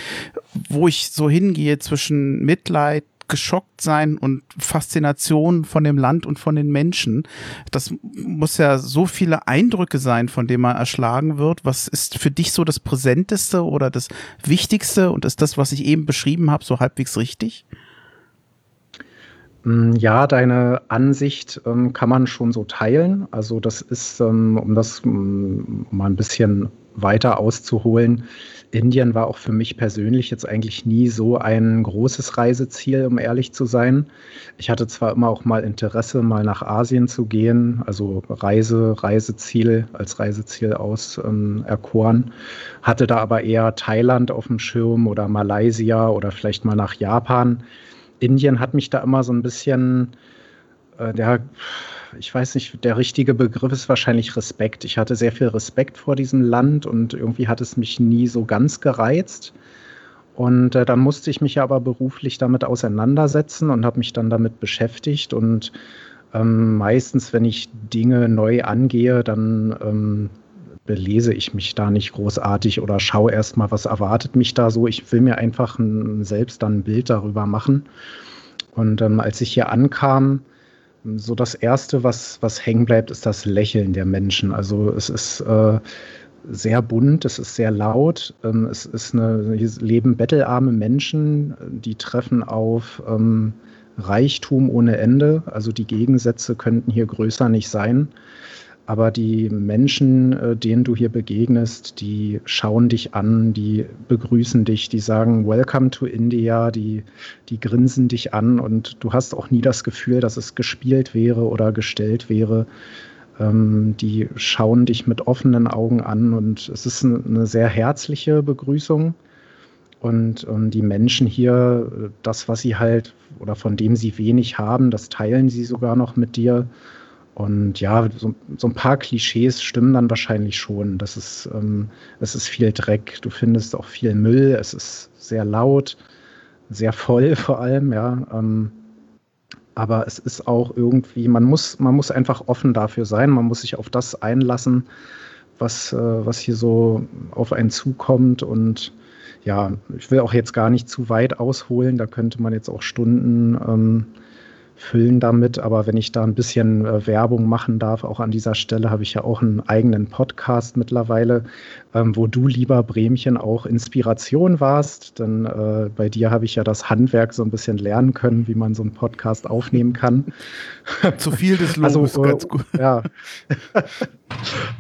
wo ich so hingehe zwischen Mitleid, geschockt sein und Faszination von dem Land und von den Menschen. Das muss ja so viele Eindrücke sein, von denen man erschlagen wird. Was ist für dich so das Präsenteste oder das Wichtigste und ist das, was ich eben beschrieben habe, so halbwegs richtig? Mm, ja, deine Ansicht ähm, kann man schon so teilen. Also das ist, ähm, um das um, mal ein bisschen weiter auszuholen, Indien war auch für mich persönlich jetzt eigentlich nie so ein großes Reiseziel, um ehrlich zu sein. Ich hatte zwar immer auch mal Interesse, mal nach Asien zu gehen, also Reise, Reiseziel als Reiseziel aus ähm, erkoren, hatte da aber eher Thailand auf dem Schirm oder Malaysia oder vielleicht mal nach Japan. Indien hat mich da immer so ein bisschen äh, der, ich weiß nicht, der richtige Begriff ist wahrscheinlich Respekt. Ich hatte sehr viel Respekt vor diesem Land und irgendwie hat es mich nie so ganz gereizt. Und äh, dann musste ich mich aber beruflich damit auseinandersetzen und habe mich dann damit beschäftigt. Und ähm, meistens, wenn ich Dinge neu angehe, dann ähm, belese ich mich da nicht großartig oder schaue erstmal, was erwartet mich da so. Ich will mir einfach ein, selbst dann ein Bild darüber machen. Und ähm, als ich hier ankam, so das Erste, was, was hängen bleibt, ist das Lächeln der Menschen. Also es ist äh, sehr bunt, es ist sehr laut, ähm, es ist eine, hier leben bettelarme Menschen, die treffen auf ähm, Reichtum ohne Ende. Also die Gegensätze könnten hier größer nicht sein. Aber die Menschen, äh, denen du hier begegnest, die schauen dich an, die begrüßen dich, die sagen Welcome to India, die, die grinsen dich an und du hast auch nie das Gefühl, dass es gespielt wäre oder gestellt wäre. Ähm, die schauen dich mit offenen Augen an und es ist eine sehr herzliche Begrüßung. Und, und ähm, die Menschen hier, äh, das, was sie halt oder von dem sie wenig haben, das teilen sie sogar noch mit dir. Und ja, so, so, ein paar Klischees stimmen dann wahrscheinlich schon. Das ist, ähm, es ist viel Dreck, du findest auch viel Müll, es ist sehr laut, sehr voll vor allem, ja. Ähm, aber es ist auch irgendwie, man muss, man muss einfach offen dafür sein, man muss sich auf das einlassen, was, äh, was hier so auf einen zukommt. Und ja, ich will auch jetzt gar nicht zu weit ausholen, da könnte man jetzt auch Stunden ähm, füllen damit. Aber wenn ich da ein bisschen äh, Werbung machen darf, auch an dieser Stelle habe ich ja auch einen eigenen Podcast mittlerweile, ähm, wo du, lieber Bremchen, auch Inspiration warst. Denn äh, bei dir habe ich ja das Handwerk so ein bisschen lernen können, wie man so einen Podcast aufnehmen kann. Zu viel des Lobes, also, äh, ganz gut. Ja.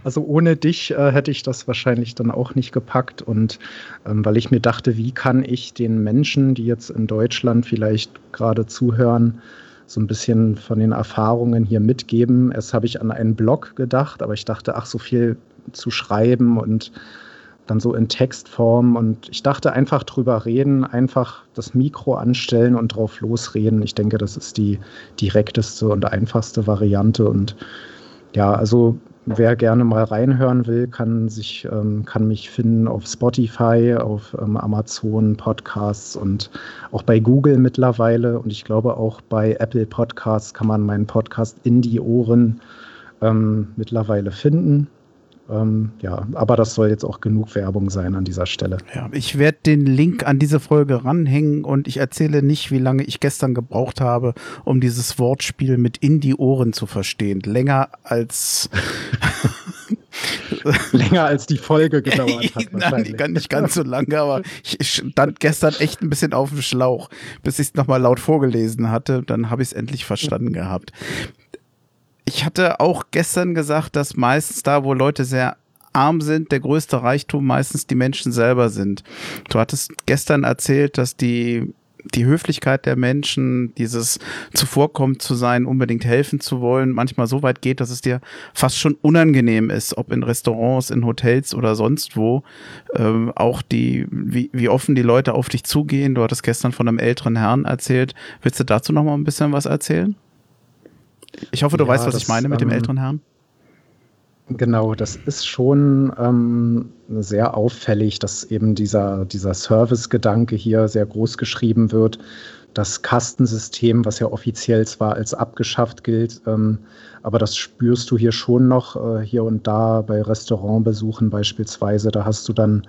Also ohne dich äh, hätte ich das wahrscheinlich dann auch nicht gepackt. Und ähm, weil ich mir dachte, wie kann ich den Menschen, die jetzt in Deutschland vielleicht gerade zuhören, so ein bisschen von den Erfahrungen hier mitgeben. Erst habe ich an einen Blog gedacht, aber ich dachte, ach, so viel zu schreiben und dann so in Textform. Und ich dachte einfach drüber reden, einfach das Mikro anstellen und drauf losreden. Ich denke, das ist die direkteste und einfachste Variante. Und ja, also wer gerne mal reinhören will, kann sich, ähm, kann mich finden auf Spotify, auf ähm, Amazon Podcasts und auch bei Google mittlerweile und ich glaube auch bei Apple Podcasts kann man meinen Podcast in die Ohren ähm, mittlerweile finden. Ähm, ja, aber das soll jetzt auch genug Werbung sein an dieser Stelle. Ja, ich werde den Link an diese Folge ranhängen und ich erzähle nicht, wie lange ich gestern gebraucht habe, um dieses Wortspiel mit in die Ohren zu verstehen. Länger als länger als die Folge gedauert hat. Nein, nicht ganz so lange, aber ich stand gestern echt ein bisschen auf dem Schlauch, bis ich es nochmal laut vorgelesen hatte. Dann habe ich es endlich verstanden gehabt ich hatte auch gestern gesagt, dass meistens da, wo Leute sehr arm sind, der größte Reichtum meistens die Menschen selber sind. Du hattest gestern erzählt, dass die die Höflichkeit der Menschen, dieses zuvorkommt zu sein, unbedingt helfen zu wollen, manchmal so weit geht, dass es dir fast schon unangenehm ist, ob in Restaurants, in Hotels oder sonst wo, ähm, auch die, wie, wie offen die Leute auf dich zugehen. Du hattest gestern von einem älteren Herrn erzählt. Willst du dazu noch mal ein bisschen was erzählen? Ich hoffe, du ja, weißt, was das, ich meine mit ähm, dem älteren Herrn. Genau, das ist schon ähm, sehr auffällig, dass eben dieser, dieser Service-Gedanke hier sehr groß geschrieben wird. Das Kastensystem, was ja offiziell zwar als abgeschafft gilt, ähm, aber das spürst du hier schon noch, äh, hier und da bei Restaurantbesuchen beispielsweise. Da hast du dann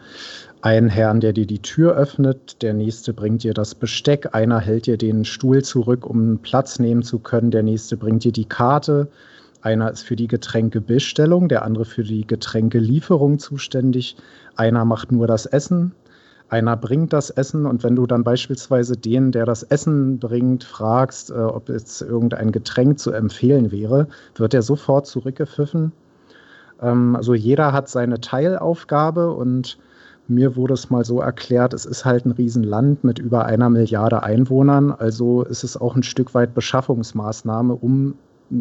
einen Herrn, der dir die Tür öffnet, der nächste bringt dir das Besteck, einer hält dir den Stuhl zurück, um Platz nehmen zu können, der nächste bringt dir die Karte, einer ist für die Getränkebestellung, der andere für die Getränkelieferung zuständig, einer macht nur das Essen, einer bringt das Essen und wenn du dann beispielsweise den, der das Essen bringt, fragst, äh, ob jetzt irgendein Getränk zu empfehlen wäre, wird er sofort zurückgepfiffen. Ähm, also jeder hat seine Teilaufgabe und mir wurde es mal so erklärt, es ist halt ein Riesenland mit über einer Milliarde Einwohnern. Also ist es auch ein Stück weit Beschaffungsmaßnahme, um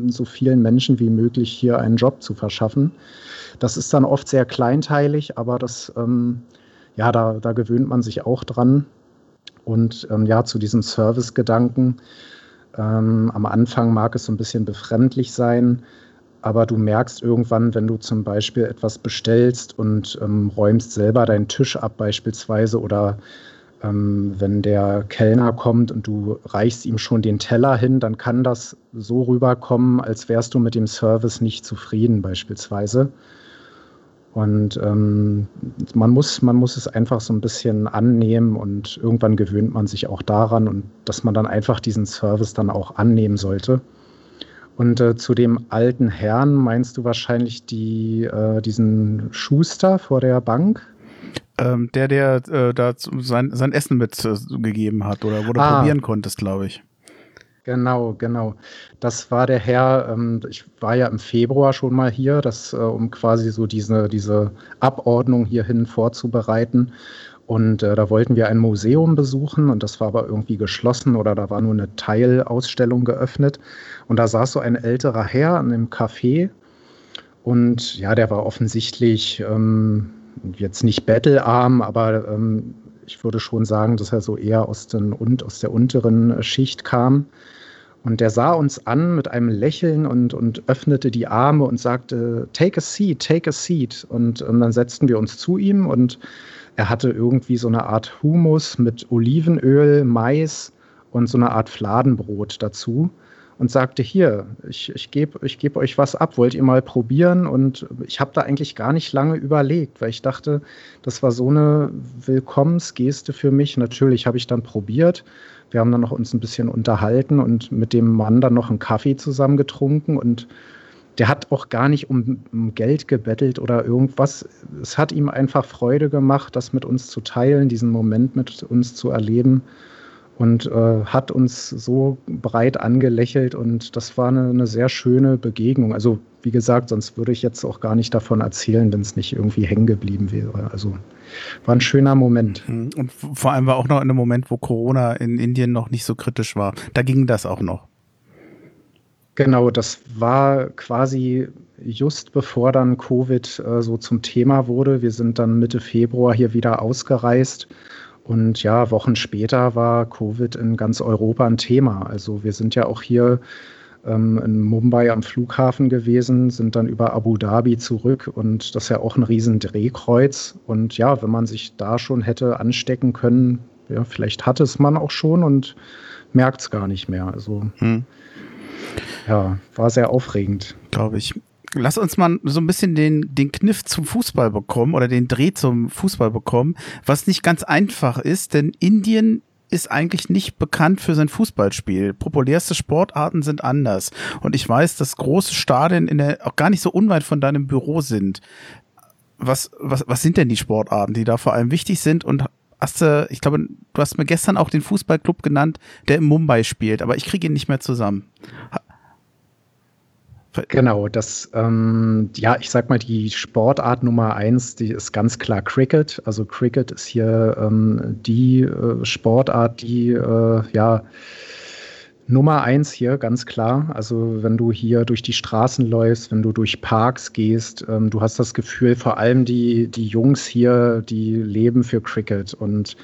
so vielen Menschen wie möglich hier einen Job zu verschaffen. Das ist dann oft sehr kleinteilig, aber das, ähm, ja, da, da gewöhnt man sich auch dran. Und ähm, ja, zu diesem Service-Gedanken Ähm, am Anfang mag es so ein bisschen befremdlich sein, aber du merkst irgendwann, wenn du zum Beispiel etwas bestellst und ähm, räumst selber deinen Tisch ab beispielsweise oder ähm, wenn der Kellner kommt und du reichst ihm schon den Teller hin, dann kann das so rüberkommen, als wärst du mit dem Service nicht zufrieden beispielsweise. Und ähm, man, muss, man muss es einfach so ein bisschen annehmen und irgendwann gewöhnt man sich auch daran und dass man dann einfach diesen Service dann auch annehmen sollte. Und äh, zu dem alten Herrn meinst du wahrscheinlich die, äh, diesen Schuster vor der Bank? Ähm, der, der äh, da sein, sein Essen mitgegeben hat oder wo du ah. probieren konntest, glaube ich. Genau, genau. Das war der Herr, ähm, ich war ja im Februar schon mal hier, das, äh, um quasi so diese, diese Abordnung hierhin vorzubereiten. Und äh, da wollten wir ein Museum besuchen und das war aber irgendwie geschlossen oder da war nur eine Teilausstellung geöffnet. Und da saß so ein älterer Herr an dem Café und ja, der war offensichtlich ähm, jetzt nicht bettelarm, aber ähm, ich würde schon sagen, dass er so eher aus, den, aus der unteren Schicht kam. Und der sah uns an mit einem Lächeln und, und öffnete die Arme und sagte, take a seat, take a seat. Und, und dann setzten wir uns zu ihm und er hatte irgendwie so eine Art Humus mit Olivenöl, Mais und so eine Art Fladenbrot dazu und sagte, hier, ich, ich gebe ich geb euch was ab, wollt ihr mal probieren? Und ich habe da eigentlich gar nicht lange überlegt, weil ich dachte, das war so eine Willkommensgeste für mich. Natürlich habe ich dann probiert wir haben dann noch uns ein bisschen unterhalten und mit dem Mann dann noch einen Kaffee zusammen getrunken und der hat auch gar nicht um, um, Geld gebettelt oder irgendwas. Es hat ihm einfach Freude gemacht, das mit uns zu teilen, diesen Moment mit uns zu erleben und äh, hat uns so breit angelächelt und das war eine, eine, sehr schöne Begegnung. Also wie gesagt, sonst würde ich jetzt auch gar nicht davon erzählen, wenn es nicht irgendwie hängen geblieben wäre. Also war ein schöner Moment. Mhm. Und vor allem war auch noch in einem Moment, wo Corona in Indien noch nicht so kritisch war. Da ging das auch noch. Genau, das war quasi just bevor dann Covid äh, so zum Thema wurde. Wir sind dann Mitte Februar hier wieder ausgereist. Und ja, Wochen später war Covid in ganz Europa ein Thema. Also wir sind ja auch hier ähm, in Mumbai am Flughafen gewesen, sind dann über Abu Dhabi zurück und das ist ja auch ein riesen Drehkreuz. Und ja, wenn man sich da schon hätte anstecken können, ja, vielleicht hatte es man auch schon und merkt es gar nicht mehr. Also hm. Ja, war sehr aufregend. Glaube ich. Lass uns mal so ein bisschen den, den Kniff zum Fußball bekommen oder den Dreh zum Fußball bekommen, was nicht ganz einfach ist, denn Indien ist eigentlich nicht bekannt für sein Fußballspiel. Populärste Sportarten sind anders. Und ich weiß, dass große Stadien in der, auch gar nicht so unweit von deinem Büro sind. Was, was, was sind denn die Sportarten, die da vor allem wichtig sind? Und hast du, ich glaube, du hast mir gestern auch den Fußballclub genannt, der in Mumbai spielt, aber ich kriege ihn nicht mehr zusammen. Genau, das, ähm, ja, ich sag mal, die Sportart Nummer eins, die ist ganz klar Cricket. Also Cricket ist hier ähm, die äh, Sportart, die, äh, ja, Nummer eins hier, ganz klar. Also wenn du hier durch die Straßen läufst, wenn du durch Parks gehst, ähm, du hast das Gefühl, vor allem die, die Jungs hier, die leben für Cricket und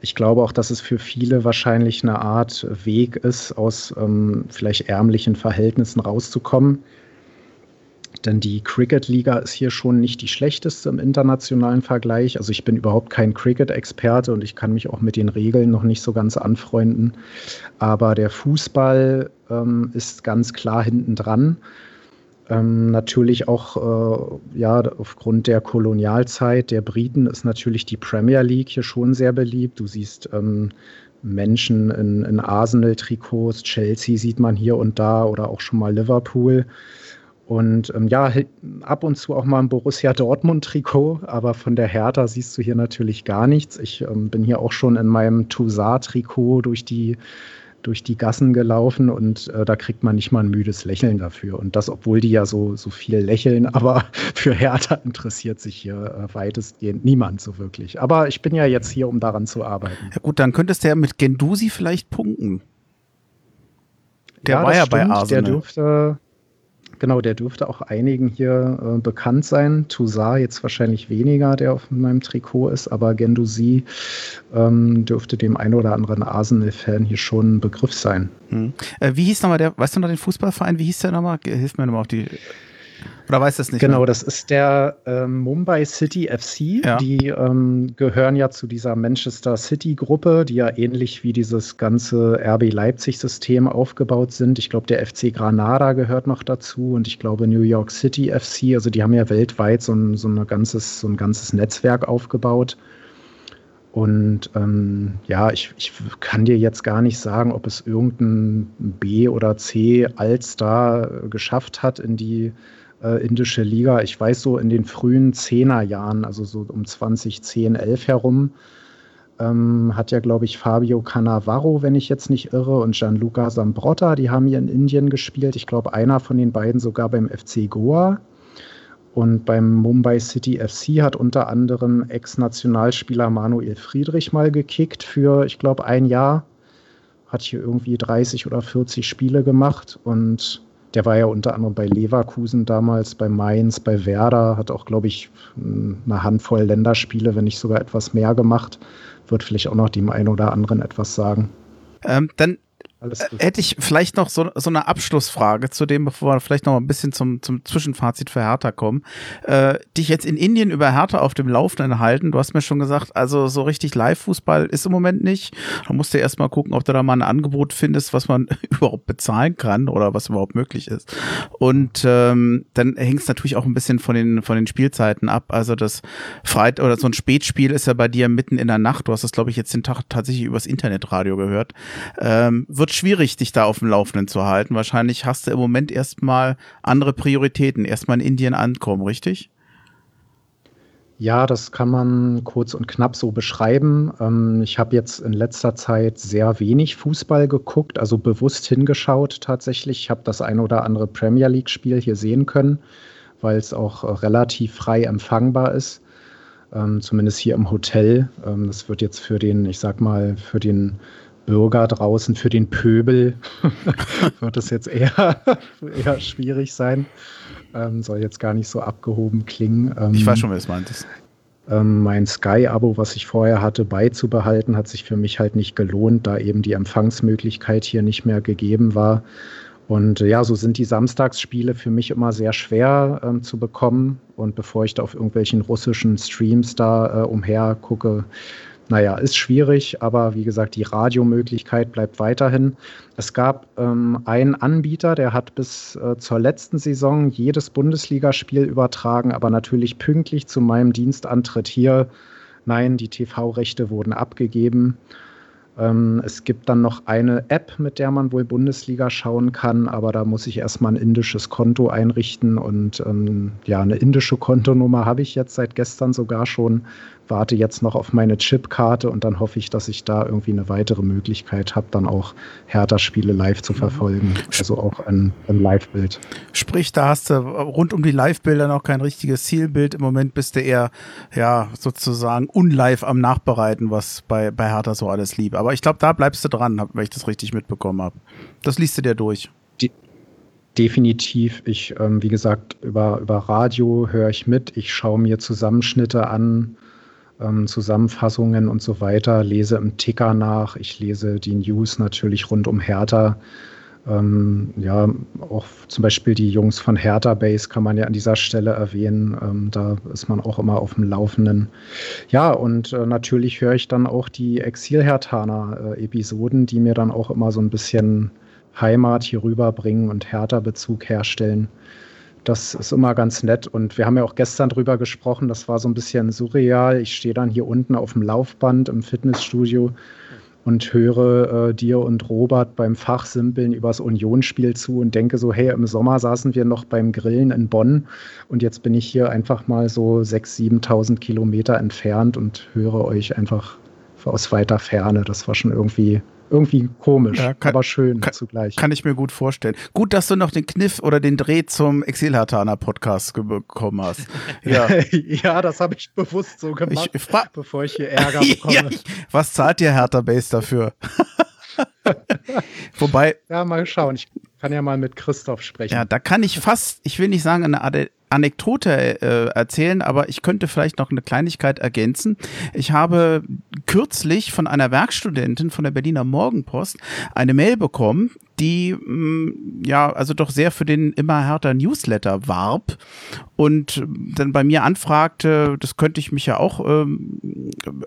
ich glaube auch, dass es für viele wahrscheinlich eine Art Weg ist, aus ähm, vielleicht ärmlichen Verhältnissen rauszukommen. Denn die Cricket-Liga ist hier schon nicht die schlechteste im internationalen Vergleich. Also ich bin überhaupt kein Cricket-Experte und ich kann mich auch mit den Regeln noch nicht so ganz anfreunden. Aber der Fußball ähm, ist ganz klar hinten dran. Ähm, natürlich auch, äh, ja, aufgrund der Kolonialzeit der Briten ist natürlich die Premier League hier schon sehr beliebt. Du siehst ähm, Menschen in, in Arsenal-Trikots, Chelsea sieht man hier und da oder auch schon mal Liverpool. Und ähm, ja, ab und zu auch mal ein Borussia Dortmund-Trikot, aber von der Hertha siehst du hier natürlich gar nichts. Ich ähm, bin hier auch schon in meinem Toussaint-Trikot durch die durch die Gassen gelaufen und äh, da kriegt man nicht mal ein müdes Lächeln dafür. Und das, obwohl die ja so, so viel lächeln, aber für Hertha interessiert sich hier äh, weitestgehend niemand so wirklich. Aber ich bin ja jetzt hier, um daran zu arbeiten. Ja gut, dann könntest du ja mit Gendusi vielleicht punkten. Der ja, war ja stimmt, bei Arsenal. Der dürfte, Genau, der dürfte auch einigen hier äh, bekannt sein. Toussaint jetzt wahrscheinlich weniger, der auf meinem Trikot ist, aber Gendouzi ähm, dürfte dem einen oder anderen Arsenal-Fan hier schon ein Begriff sein. Hm. Äh, wie hieß nochmal der, weißt du noch den Fußballverein, wie hieß der nochmal? Hilf mir nochmal auf die oder weiß das nicht? Genau, mehr? das ist der ähm, Mumbai City FC. Ja. Die ähm, gehören ja zu dieser Manchester City Gruppe, die ja ähnlich wie dieses ganze RB Leipzig-System aufgebaut sind. Ich glaube, der FC Granada gehört noch dazu und ich glaube New York City FC. Also die haben ja weltweit so ein, so ein, ganzes, so ein ganzes Netzwerk aufgebaut. Und ähm, ja, ich, ich kann dir jetzt gar nicht sagen, ob es irgendein B oder C Allstar geschafft hat in die äh, indische Liga. Ich weiß so in den frühen Zehnerjahren, also so um 2010, 11 herum, ähm, hat ja, glaube ich, Fabio Cannavaro, wenn ich jetzt nicht irre, und Gianluca Zambrotta, die haben hier in Indien gespielt. Ich glaube, einer von den beiden sogar beim FC Goa. Und beim Mumbai City FC hat unter anderem Ex-Nationalspieler Manuel Friedrich mal gekickt für, ich glaube, ein Jahr. Hat hier irgendwie 30 oder 40 Spiele gemacht und der war ja unter anderem bei Leverkusen damals, bei Mainz, bei Werder, hat auch, glaube ich, eine Handvoll Länderspiele, wenn nicht sogar etwas mehr gemacht. Wird vielleicht auch noch dem einen oder anderen etwas sagen. Ähm, dann hätte ich vielleicht noch so, so eine Abschlussfrage zu dem, bevor wir vielleicht noch ein bisschen zum, zum Zwischenfazit für Hertha kommen. Äh, dich jetzt in Indien über Hertha auf dem Laufenden halten. Du hast mir schon gesagt, also so richtig Live-Fußball ist im Moment nicht. Da musst du erst mal gucken, ob du da mal ein Angebot findest, was man überhaupt bezahlen kann oder was überhaupt möglich ist. Und ähm, dann hängt es natürlich auch ein bisschen von den, von den Spielzeiten ab. Also das Freit oder so ein Spätspiel ist ja bei dir mitten in der Nacht. Du hast das, glaube ich, jetzt den Tag tatsächlich übers Internetradio gehört. Ähm, wird wird schwierig, dich da auf dem Laufenden zu halten. Wahrscheinlich hast du im Moment erstmal andere Prioritäten. Erstmal in Indien ankommen, richtig? Ja, das kann man kurz und knapp so beschreiben. Ähm, ich habe jetzt in letzter Zeit sehr wenig Fußball geguckt, also bewusst hingeschaut tatsächlich. Ich habe das ein oder andere Premier League-Spiel hier sehen können, weil es auch relativ frei empfangbar ist. Ähm, zumindest hier im Hotel. Ähm, das wird jetzt für den, ich sag mal, für den Bürger draußen, für den Pöbel wird es jetzt eher, eher schwierig sein. Ähm, soll jetzt gar nicht so abgehoben klingen. Ähm, ich weiß schon, wer es meint. Ähm, mein Sky-Abo, was ich vorher hatte, beizubehalten, hat sich für mich halt nicht gelohnt, da eben die Empfangsmöglichkeit hier nicht mehr gegeben war. Und ja, so sind die Samstagsspiele für mich immer sehr schwer ähm, zu bekommen. Und bevor ich da auf irgendwelchen russischen Streams da äh, umher gucke, naja, ist schwierig, aber wie gesagt, die Radiomöglichkeit bleibt weiterhin. Es gab ähm, einen Anbieter, der hat bis äh, zur letzten Saison jedes Bundesligaspiel übertragen, aber natürlich pünktlich zu meinem Dienstantritt hier. Nein, die TV-Rechte wurden abgegeben. Ähm, es gibt dann noch eine App, mit der man wohl Bundesliga schauen kann, aber da muss ich erstmal ein indisches Konto einrichten und ähm, ja, eine indische Kontonummer habe ich jetzt seit gestern sogar schon warte jetzt noch auf meine Chipkarte und dann hoffe ich, dass ich da irgendwie eine weitere Möglichkeit habe, dann auch Hertha-Spiele live zu mhm. verfolgen. Also auch ein, ein Live-Bild. Sprich, da hast du rund um die Live-Bilder noch kein richtiges Zielbild. Im Moment bist du eher, ja, sozusagen unlive am Nachbereiten, was bei, bei Hertha so alles lieb. Aber ich glaube, da bleibst du dran, wenn ich das richtig mitbekommen habe. Das liest du dir durch. Die definitiv. Ich, ähm, wie gesagt, über, über Radio höre ich mit. Ich schaue mir Zusammenschnitte an ähm, Zusammenfassungen und so weiter, lese im Ticker nach, ich lese die News natürlich rund um Hertha. Ähm, ja, auch zum Beispiel die Jungs von Hertha Base kann man ja an dieser Stelle erwähnen. Ähm, da ist man auch immer auf dem Laufenden. Ja, und äh, natürlich höre ich dann auch die Exil-Hertaner-Episoden, äh, die mir dann auch immer so ein bisschen Heimat hier rüberbringen und Hertha-Bezug herstellen. Das ist immer ganz nett. Und wir haben ja auch gestern drüber gesprochen, das war so ein bisschen surreal. Ich stehe dann hier unten auf dem Laufband im Fitnessstudio und höre äh, dir und Robert beim Fachsimpeln übers Unionsspiel zu und denke so, hey, im Sommer saßen wir noch beim Grillen in Bonn und jetzt bin ich hier einfach mal so 6.000, 7.000 Kilometer entfernt und höre euch einfach aus weiter Ferne. Das war schon irgendwie irgendwie komisch, ja, kann, aber schön kann, zugleich. Kann ich mir gut vorstellen. Gut, dass du noch den Kniff oder den Dreh zum Exilhartaner Podcast bekommen hast. Ja, ja das habe ich bewusst so gemacht, ich, bevor ich hier Ärger bekomme. ja, ich, was zahlt dir Hertha Base dafür? Wobei. Ja, mal schauen. Ich, kann ja mal mit Christoph sprechen. Ja, da kann ich fast, ich will nicht sagen, eine Anekdote äh, erzählen, aber ich könnte vielleicht noch eine Kleinigkeit ergänzen. Ich habe kürzlich von einer Werkstudentin von der Berliner Morgenpost eine Mail bekommen, die mh, mm, ja also doch sehr für den immer härter Newsletter warb und dann bei mir anfragte, das könnte ich mich ja auch ähm,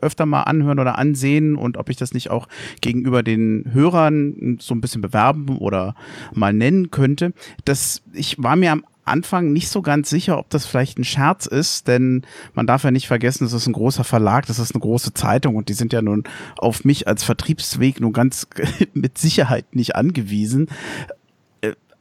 öfter mal anhören oder ansehen und ob ich das nicht auch gegenüber den Hörern so ein bisschen bewerben oder mal nennen könnte. Das ich war mir am Anfang nicht so ganz sicher, ob das vielleicht ein Scherz ist, denn man darf ja nicht vergessen, es ist ein großer Verlag, das ist eine große Zeitung und die sind ja nun auf mich als Vertriebsweg nur ganz mit Sicherheit nicht angewiesen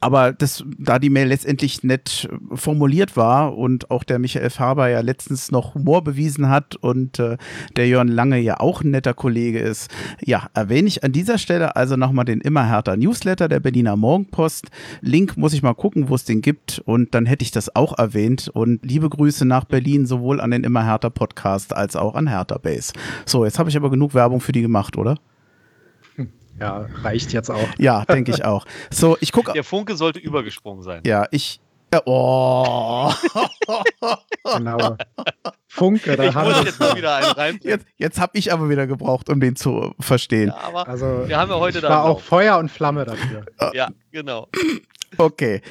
aber das, da die Mail letztendlich nett formuliert war und auch der Michael Faber ja letztens noch Humor bewiesen hat und äh, der Jörn Lange ja auch ein netter Kollege ist, ja, erwähne ich an dieser Stelle also nochmal den immer härter Newsletter der Berliner Morgenpost. Link muss ich mal gucken, wo es den gibt und dann hätte ich das auch erwähnt und liebe Grüße nach Berlin sowohl an den immer härter Podcast als auch an Hertha Base. So, jetzt habe ich aber genug Werbung für die gemacht, oder? Ja, reicht jetzt auch. Ja, denke ich auch. So, ich gucke. Der Funke sollte übergesprungen sein. Ja, ich. Äh, oh. genau. Funke, da haben wir jetzt wieder einen rein. Jetzt, jetzt habe ich aber wieder gebraucht, um den zu verstehen. Ja, aber also, wir haben ja heute da. war auch Feuer und Flamme dafür. Ja, genau. Okay.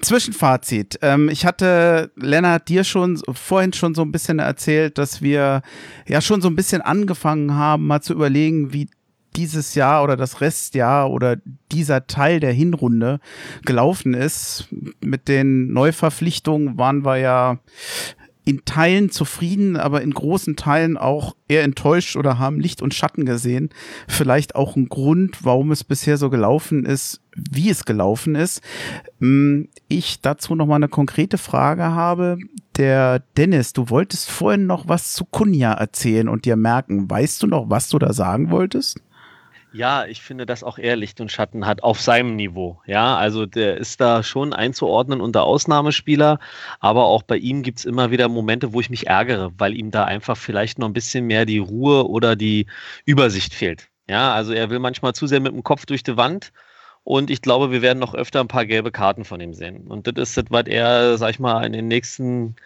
Zwischenfazit. Ähm, ich hatte Lennart dir schon vorhin schon so ein bisschen erzählt, dass wir ja schon so ein bisschen angefangen haben, mal zu überlegen, wie dieses Jahr oder das Restjahr oder dieser Teil der Hinrunde gelaufen ist. Mit den Neuverpflichtungen waren wir ja in Teilen zufrieden, aber in großen Teilen auch eher enttäuscht oder haben Licht und Schatten gesehen. Vielleicht auch ein Grund, warum es bisher so gelaufen ist, wie es gelaufen ist. Hm, ich dazu noch mal eine konkrete Frage habe. Der Dennis, du wolltest vorhin noch was zu Kunja erzählen und dir merken. Weißt du noch, was du da sagen wolltest? Ja, ich finde, dass auch er Licht und Schatten hat auf seinem Niveau. Ja, also der ist da schon einzuordnen unter Ausnahmespieler, aber auch bei ihm gibt es immer wieder Momente, wo ich mich ärgere, weil ihm da einfach vielleicht noch ein bisschen mehr die Ruhe oder die Übersicht fehlt. Ja, also er will manchmal zu sehr mit dem Kopf durch die Wand und ich glaube, wir werden noch öfter ein paar gelbe Karten von ihm sehen. Und das ist das, was er, sag ich mal, in den nächsten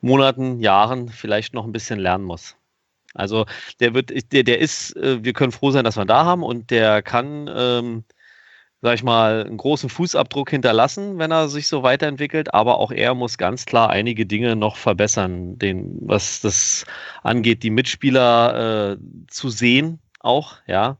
Monaten, Jahren vielleicht noch ein bisschen lernen muss. Also der wird, der, der ist, äh, wir können froh sein, dass wir ihn da haben und der kann, ähm, sag ich mal, einen großen Fußabdruck hinterlassen, wenn er sich so weiterentwickelt, aber auch er muss ganz klar einige Dinge noch verbessern, den, was das angeht, die Mitspieler äh, zu sehen, auch, ja,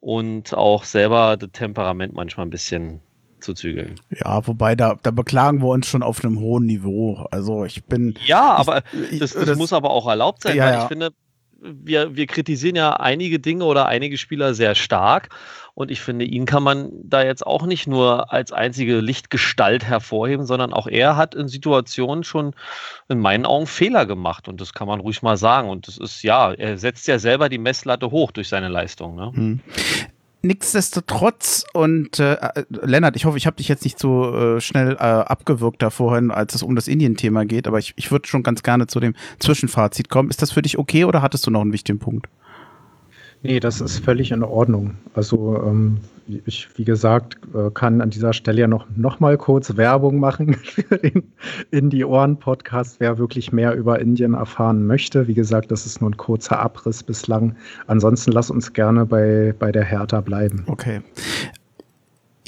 und auch selber das Temperament manchmal ein bisschen zu zügeln. Ja, wobei da, da beklagen wir uns schon auf einem hohen Niveau. Also ich bin. Ja, aber ich, das, das, das, muss aber auch erlaubt sein, ja, weil ich finde, wir, wir kritisieren ja einige Dinge oder einige Spieler sehr stark. Und ich finde, ihn kann man da jetzt auch nicht nur als einzige Lichtgestalt hervorheben, sondern auch er hat in Situationen schon in meinen Augen Fehler gemacht. Und das kann man ruhig mal sagen. Und das ist ja, er setzt ja selber die Messlatte hoch durch seine Leistung. Ne? Hm nichtsdestotrotz und äh, äh, Lennart, ich hoffe, ich habe dich jetzt nicht so äh, schnell äh, abgewürgt da vorhin, als es um das Indien-Thema geht, aber ich, ich würde schon ganz gerne zu dem Zwischenfazit kommen. Ist das für dich okay oder hattest du noch einen wichtigen Punkt? Nee, das ist völlig in Ordnung. Also ähm, ich, wie gesagt, äh, kann an dieser Stelle ja noch, noch mal kurz Werbung machen für den In die Ohren Podcast, wer wirklich mehr über Indien erfahren möchte. Wie gesagt, das ist nur ein kurzer Abriss bislang. Ansonsten lass uns gerne bei, bei der Hertha bleiben. Okay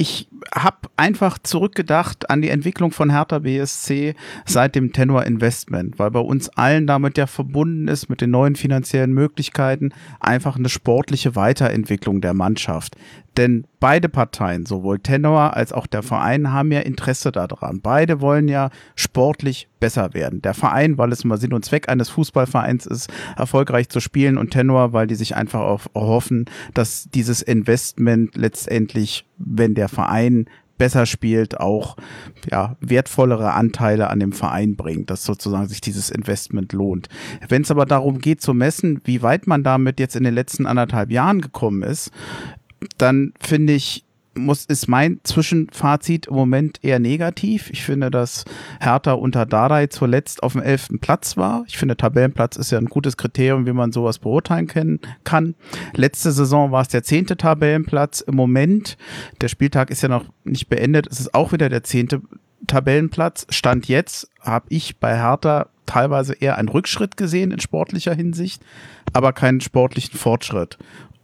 ich habe einfach zurückgedacht an die Entwicklung von Hertha BSC seit dem Tenor Investment, weil bei uns allen damit ja verbunden ist mit den neuen finanziellen Möglichkeiten einfach eine sportliche Weiterentwicklung der Mannschaft. Denn beide Parteien, sowohl Tenor als auch der Verein, haben ja Interesse daran. Beide wollen ja sportlich besser werden. Der Verein, weil es immer Sinn und Zweck eines Fußballvereins ist, erfolgreich zu spielen und Tenor, weil die sich einfach auch erhoffen, dass dieses Investment letztendlich, wenn der Verein besser spielt, auch ja, wertvollere Anteile an dem Verein bringt, dass sozusagen sich dieses Investment lohnt. Wenn es aber darum geht zu messen, wie weit man damit jetzt in den letzten anderthalb Jahren gekommen ist, dann finde ich, muss, ist mein Zwischenfazit im Moment eher negativ. Ich finde, dass Hertha unter Dardai zuletzt auf dem elften Platz war. Ich finde, Tabellenplatz ist ja ein gutes Kriterium, wie man sowas beurteilen können, kann. Letzte Saison war es der zehnte Tabellenplatz. Im Moment, der Spieltag ist ja noch nicht beendet, ist es auch wieder der zehnte Tabellenplatz. Stand jetzt habe ich bei Hertha teilweise eher einen Rückschritt gesehen in sportlicher Hinsicht, aber keinen sportlichen Fortschritt.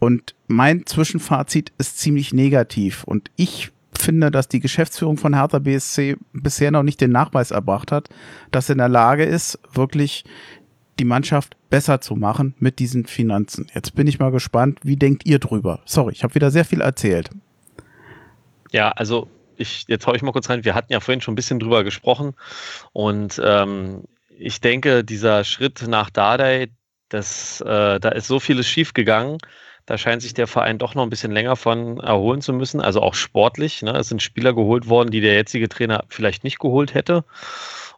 Und mein Zwischenfazit ist ziemlich negativ. Und ich finde, dass die Geschäftsführung von Hertha BSC bisher noch nicht den Nachweis erbracht hat, dass sie in der Lage ist, wirklich die Mannschaft besser zu machen mit diesen Finanzen. Jetzt bin ich mal gespannt, wie denkt ihr drüber? Sorry, ich habe wieder sehr viel erzählt. Ja, also ich, jetzt haue ich mal kurz rein. Wir hatten ja vorhin schon ein bisschen drüber gesprochen und ähm, ich denke, dieser Schritt nach Dardai, das, äh, da ist so vieles schiefgegangen. Da scheint sich der Verein doch noch ein bisschen länger von erholen zu müssen, also auch sportlich. Ne? Es sind Spieler geholt worden, die der jetzige Trainer vielleicht nicht geholt hätte.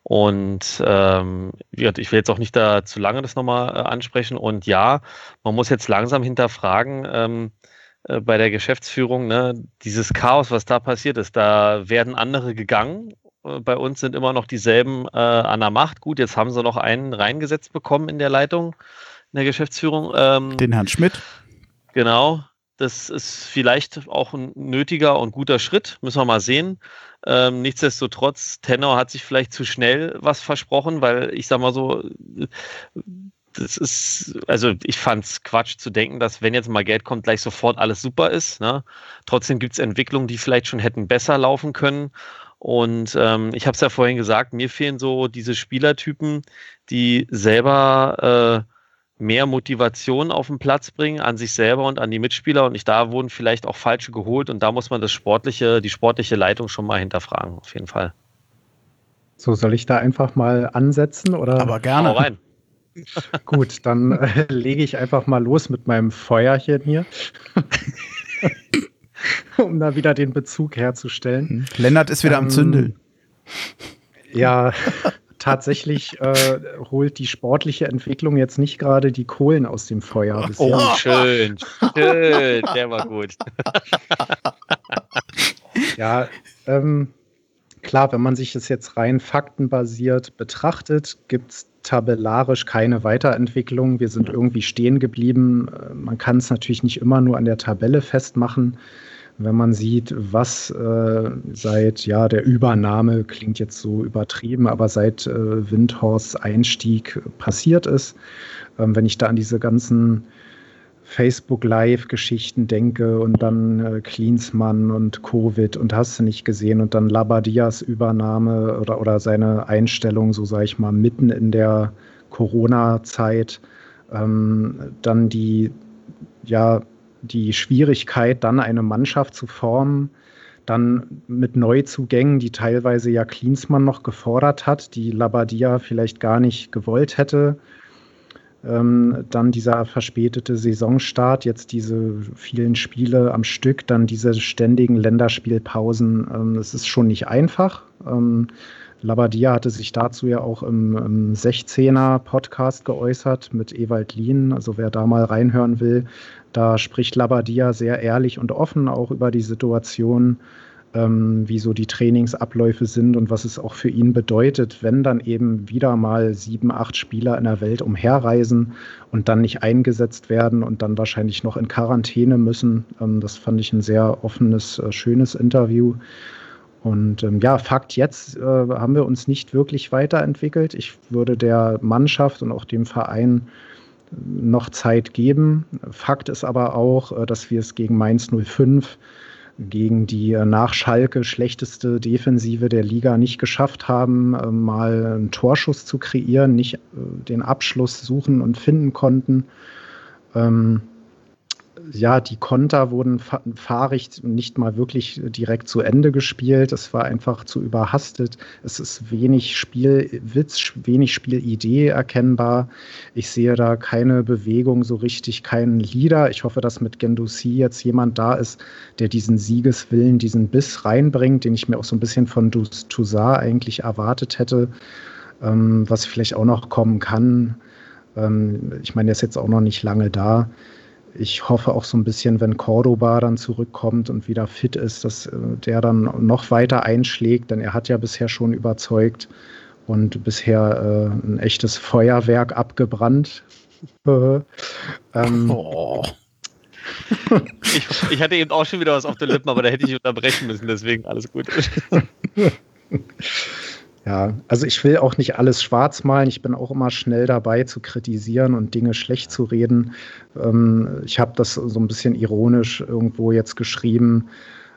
Und ähm, ich will jetzt auch nicht da zu lange das nochmal äh, ansprechen. Und ja, man muss jetzt langsam hinterfragen ähm, äh, bei der Geschäftsführung, ne, dieses Chaos, was da passiert ist, da werden andere gegangen. Äh, bei uns sind immer noch dieselben an der Macht. Gut, jetzt haben sie noch einen reingesetzt bekommen in der Leitung, in der Geschäftsführung. Ähm, Den Herrn Schmidt. Genau, das ist vielleicht auch ein nötiger und guter Schritt, müssen wir mal sehen. Ähm, nichtsdestotrotz, Tenor hat sich vielleicht zu schnell was versprochen, weil ich sag mal so, das ist, also ich fand es Quatsch zu denken, dass wenn jetzt mal Geld kommt, gleich sofort alles super ist. Ne? Trotzdem gibt es Entwicklungen, die vielleicht schon hätten besser laufen können. Und ähm, ich habe es ja vorhin gesagt, mir fehlen so diese Spielertypen, die selber äh, mehr Motivation auf den Platz bringen an sich selber und an die Mitspieler. Und ich, da wurden vielleicht auch falsche geholt und da muss man das sportliche, die sportliche Leitung schon mal hinterfragen, auf jeden Fall. So, soll ich da einfach mal ansetzen? Oder? Aber gerne. Hau rein. Gut, dann äh, lege ich einfach mal los mit meinem Feuerchen hier. um da wieder den Bezug herzustellen. Hm. Lennart ist wieder ähm, am Zündeln. Ja, tatsächlich äh, holt die sportliche Entwicklung jetzt nicht gerade die Kohlen aus dem Feuer. Bisher. Oh, schön, schön, der war gut. ja, ähm, klar, wenn man sich das jetzt rein faktenbasiert betrachtet, gibt es tabellarisch keine Weiterentwicklung. Wir sind irgendwie stehen geblieben. Äh, man kann es natürlich nicht immer nur an der Tabelle festmachen wenn man sieht, was äh, seit ja der Übernahme klingt jetzt so übertrieben, aber seit äh, Windhorsts Einstieg passiert ist, ähm, wenn ich da an diese ganzen Facebook Live-Geschichten denke und dann äh, Klinsmann und Covid und hast du nicht gesehen und dann Labadias Übernahme oder, oder seine Einstellung, so sage ich mal, mitten in der Corona-Zeit, ähm, dann die ja die Schwierigkeit, dann eine Mannschaft zu formen, dann mit Neuzugängen, die teilweise ja Klinsmann noch gefordert hat, die Labadia vielleicht gar nicht gewollt hätte. Ähm, dann dieser verspätete Saisonstart, jetzt diese vielen Spiele am Stück, dann diese ständigen Länderspielpausen. Ähm, ist schon nicht einfach. Ähm, Labadia hatte sich dazu ja auch im, im 16er Podcast geäußert mit Ewald Lien. Also wer da mal reinhören will, da spricht Labadia sehr ehrlich und offen auch über die Situation, ähm, wie so die Trainingsabläufe sind und was es auch für ihn bedeutet, wenn dann eben wieder mal sieben, acht Spieler in der Welt umherreisen und dann nicht eingesetzt werden und dann wahrscheinlich noch in Quarantäne müssen. Ähm, das fand ich ein sehr offenes, äh, schönes Interview. Und ähm, ja, Fakt jetzt äh, haben wir uns nicht wirklich weiterentwickelt. Ich würde der Mannschaft und auch dem Verein noch Zeit geben. Fakt ist aber auch, äh, dass wir es gegen Mainz 05 gegen die äh, nach Schalke schlechteste Defensive der Liga nicht geschafft haben, äh, mal einen Torschuss zu kreieren, nicht den Abschluss suchen und finden konnten. Ja, die Konter wurden fahrig nicht mal wirklich direkt zu Ende gespielt. Es war einfach zu überhastet. Es ist wenig Spielwitz, wenig Spielidee erkennbar. Ich sehe da keine Bewegung so richtig, keinen Leader. Ich hoffe, dass mit Gendouzi jetzt jemand da ist, der diesen Siegeswillen, diesen Biss reinbringt, den ich mir auch so ein bisschen von Toussaint eigentlich erwartet hätte, ähm, was vielleicht auch noch kommen kann. Ähm, ich meine, er ist jetzt auch noch nicht lange da ich hoffe auch so ein bisschen, wenn Cordoba dann zurückkommt und wieder fit ist, dass äh, der dann noch weiter einschlägt, denn er hat ja bisher schon überzeugt und bisher äh, ein echtes Feuerwerk abgebrannt. ähm, oh. ich, ich, hatte eben auch schon wieder was auf den Lippen, aber da hätte ich unterbrechen müssen, deswegen alles gut. Ja, also ich will auch nicht alles schwarz malen. Ich bin auch immer schnell dabei zu kritisieren und Dinge schlecht zu reden. Ähm, ich habe das so ein bisschen ironisch irgendwo jetzt geschrieben.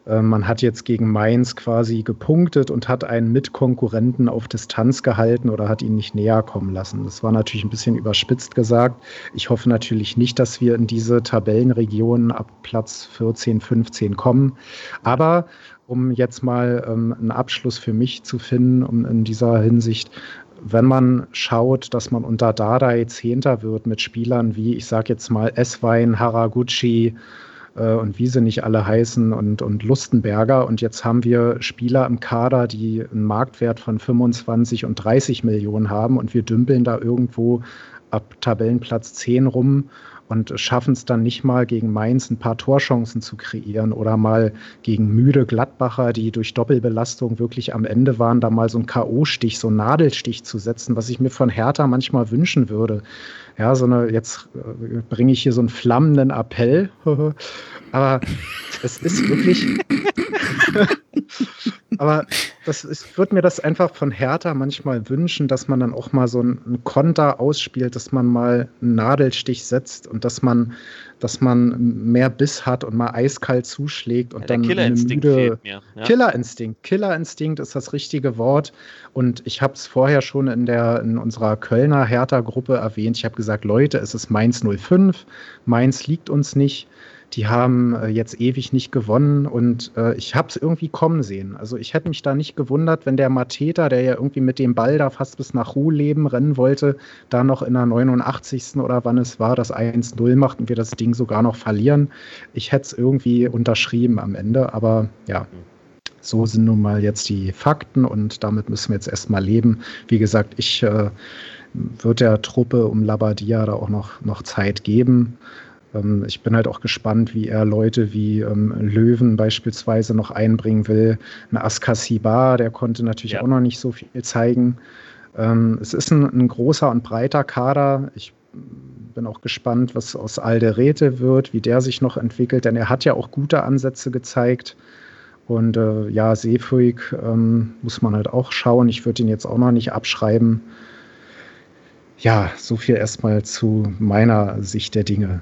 Äh, man hat jetzt gegen Mainz quasi gepunktet und hat einen Mitkonkurrenten auf Distanz gehalten oder hat ihn nicht näher kommen lassen. Das war natürlich ein bisschen überspitzt gesagt. Ich hoffe natürlich nicht, dass wir in diese Tabellenregionen ab Platz 14, 15 kommen. Aber um jetzt mal ähm, einen Abschluss für mich zu finden, um in dieser Hinsicht, wenn man schaut, dass man unter Dardai Zehnter wird mit Spielern wie, ich sage jetzt mal, Eswein, Haraguchi äh, und wie sie nicht alle heißen und, und Lustenberger. Und jetzt haben wir Spieler im Kader, die einen Marktwert von 25 und 30 Millionen haben und wir dümpeln da irgendwo ab Tabellenplatz 10 rum und schaffen es dann nicht mal gegen Mainz ein paar Torchancen zu kreieren oder mal gegen müde Gladbacher, die durch Doppelbelastung wirklich am Ende waren, da mal so einen K.O.-Stich, so einen Nadelstich zu setzen, was ich mir von Hertha manchmal wünschen würde. Ja, so eine, jetzt äh, bringe ich hier so einen flammenden Appell, aber es ist wirklich. aber das ich würde mir das einfach von Hertha manchmal wünschen, dass man dann auch mal so einen Konter ausspielt, dass man mal einen Nadelstich setzt und dass man, dass man mehr Biss hat und mal eiskalt zuschlägt und ja, dann Killerinstinkt müde mir, ja. Killerinstinkt. Killerinstinkt ist das richtige Wort. Und ich habe es vorher schon in der in unserer Kölner Hertha-Gruppe erwähnt. Ich habe gesagt, Leute, es ist Mainz 05. Mainz liegt uns nicht die haben äh, jetzt ewig nicht gewonnen und äh, ich habe es irgendwie kommen sehen. Also ich hätte mich da nicht gewundert, wenn der Mateta, der ja irgendwie mit dem Ball da fast bis nach Ruhe leben rennen wollte, da noch in der 89. oder wann es war, das 1-0 macht und wir das Ding sogar noch verlieren. Ich hätte es irgendwie unterschrieben am Ende, aber ja. So sind nun mal jetzt die Fakten und damit müssen wir jetzt erstmal leben. Wie gesagt, ich äh, würde der Truppe um Labadia da auch noch, noch Zeit geben. Ähm, ich bin halt auch gespannt, wie er Leute wie ähm, Löwen beispielsweise noch einbringen will. Ein Askasibar, der konnte natürlich ja. auch noch nicht so viel zeigen. Ähm, es ist ein, ein, großer und breiter Kader. Ich bin auch gespannt, was aus Alderete wird, wie der sich noch entwickelt, denn er hat ja auch gute Ansätze gezeigt. Und äh, ja, Seefuig ähm, muss man halt auch schauen. Ich würde ihn jetzt auch noch nicht abschreiben. Ja, so viel erstmal zu meiner Sicht der Dinge.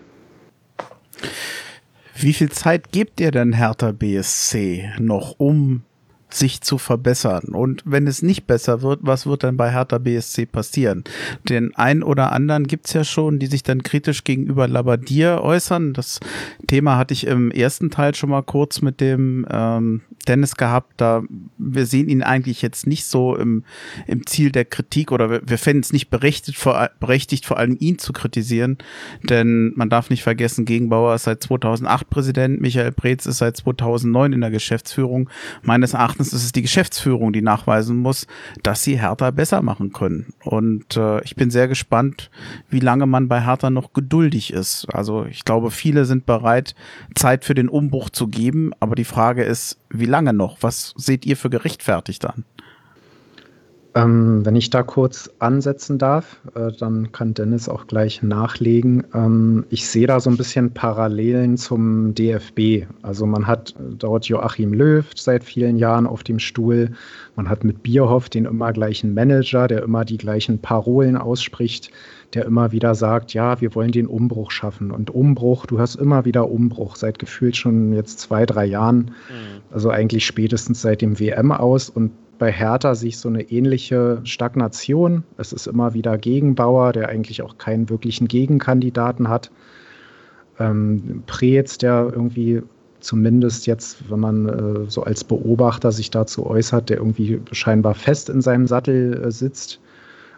Wie viel Zeit gebt ihr denn Hertha BSC noch, um sich zu verbessern. Und wenn es nicht besser wird, was wird dann bei Hertha BSC passieren? Den einen oder anderen gibt's ja schon, die sich dann kritisch gegenüber Labadier äußern. Das Thema hatte ich im ersten Teil schon mal kurz mit dem ähm, Dennis gehabt. Da wir sehen ihn eigentlich jetzt nicht so im, im Ziel der Kritik oder wir, wir fänden es nicht berechtigt vor, berechtigt, vor allem ihn zu kritisieren. Denn man darf nicht vergessen, Gegenbauer ist seit 2008 Präsident, Michael Preetz ist seit 2009 in der Geschäftsführung. Meines Erachtens Erachtens ist es die Geschäftsführung, die nachweisen muss, dass sie Hertha besser machen können. Und äh, ich bin sehr gespannt, wie lange man bei Hertha noch geduldig ist. Also ich glaube, viele sind bereit, Zeit für den Umbruch zu geben. Aber die Frage ist, wie lange noch? Was seht ihr für gerechtfertigt an? Ähm, wenn ich da kurz ansetzen darf, äh, dann kann Dennis auch gleich nachlegen. Ähm, ich sehe da so ein bisschen Parallelen zum DFB. Also man hat dort Joachim Löw seit vielen Jahren auf dem Stuhl. Man hat mit Bierhoff den immer gleichen Manager, der immer die gleichen Parolen ausspricht, der immer wieder sagt, ja, wir wollen den Umbruch schaffen. Und Umbruch, du hast immer wieder Umbruch, seit gefühlt schon jetzt zwei, drei Jahren. Mhm. Also eigentlich spätestens seit dem WM aus. Und bei Hertha sehe ich so eine ähnliche Stagnation. Es ist immer wieder Gegenbauer, der eigentlich auch keinen wirklichen Gegenkandidaten hat. Ähm, Preetz, der irgendwie zumindest jetzt, wenn man äh, so als Beobachter sich dazu äußert, der irgendwie scheinbar fest in seinem Sattel äh, sitzt.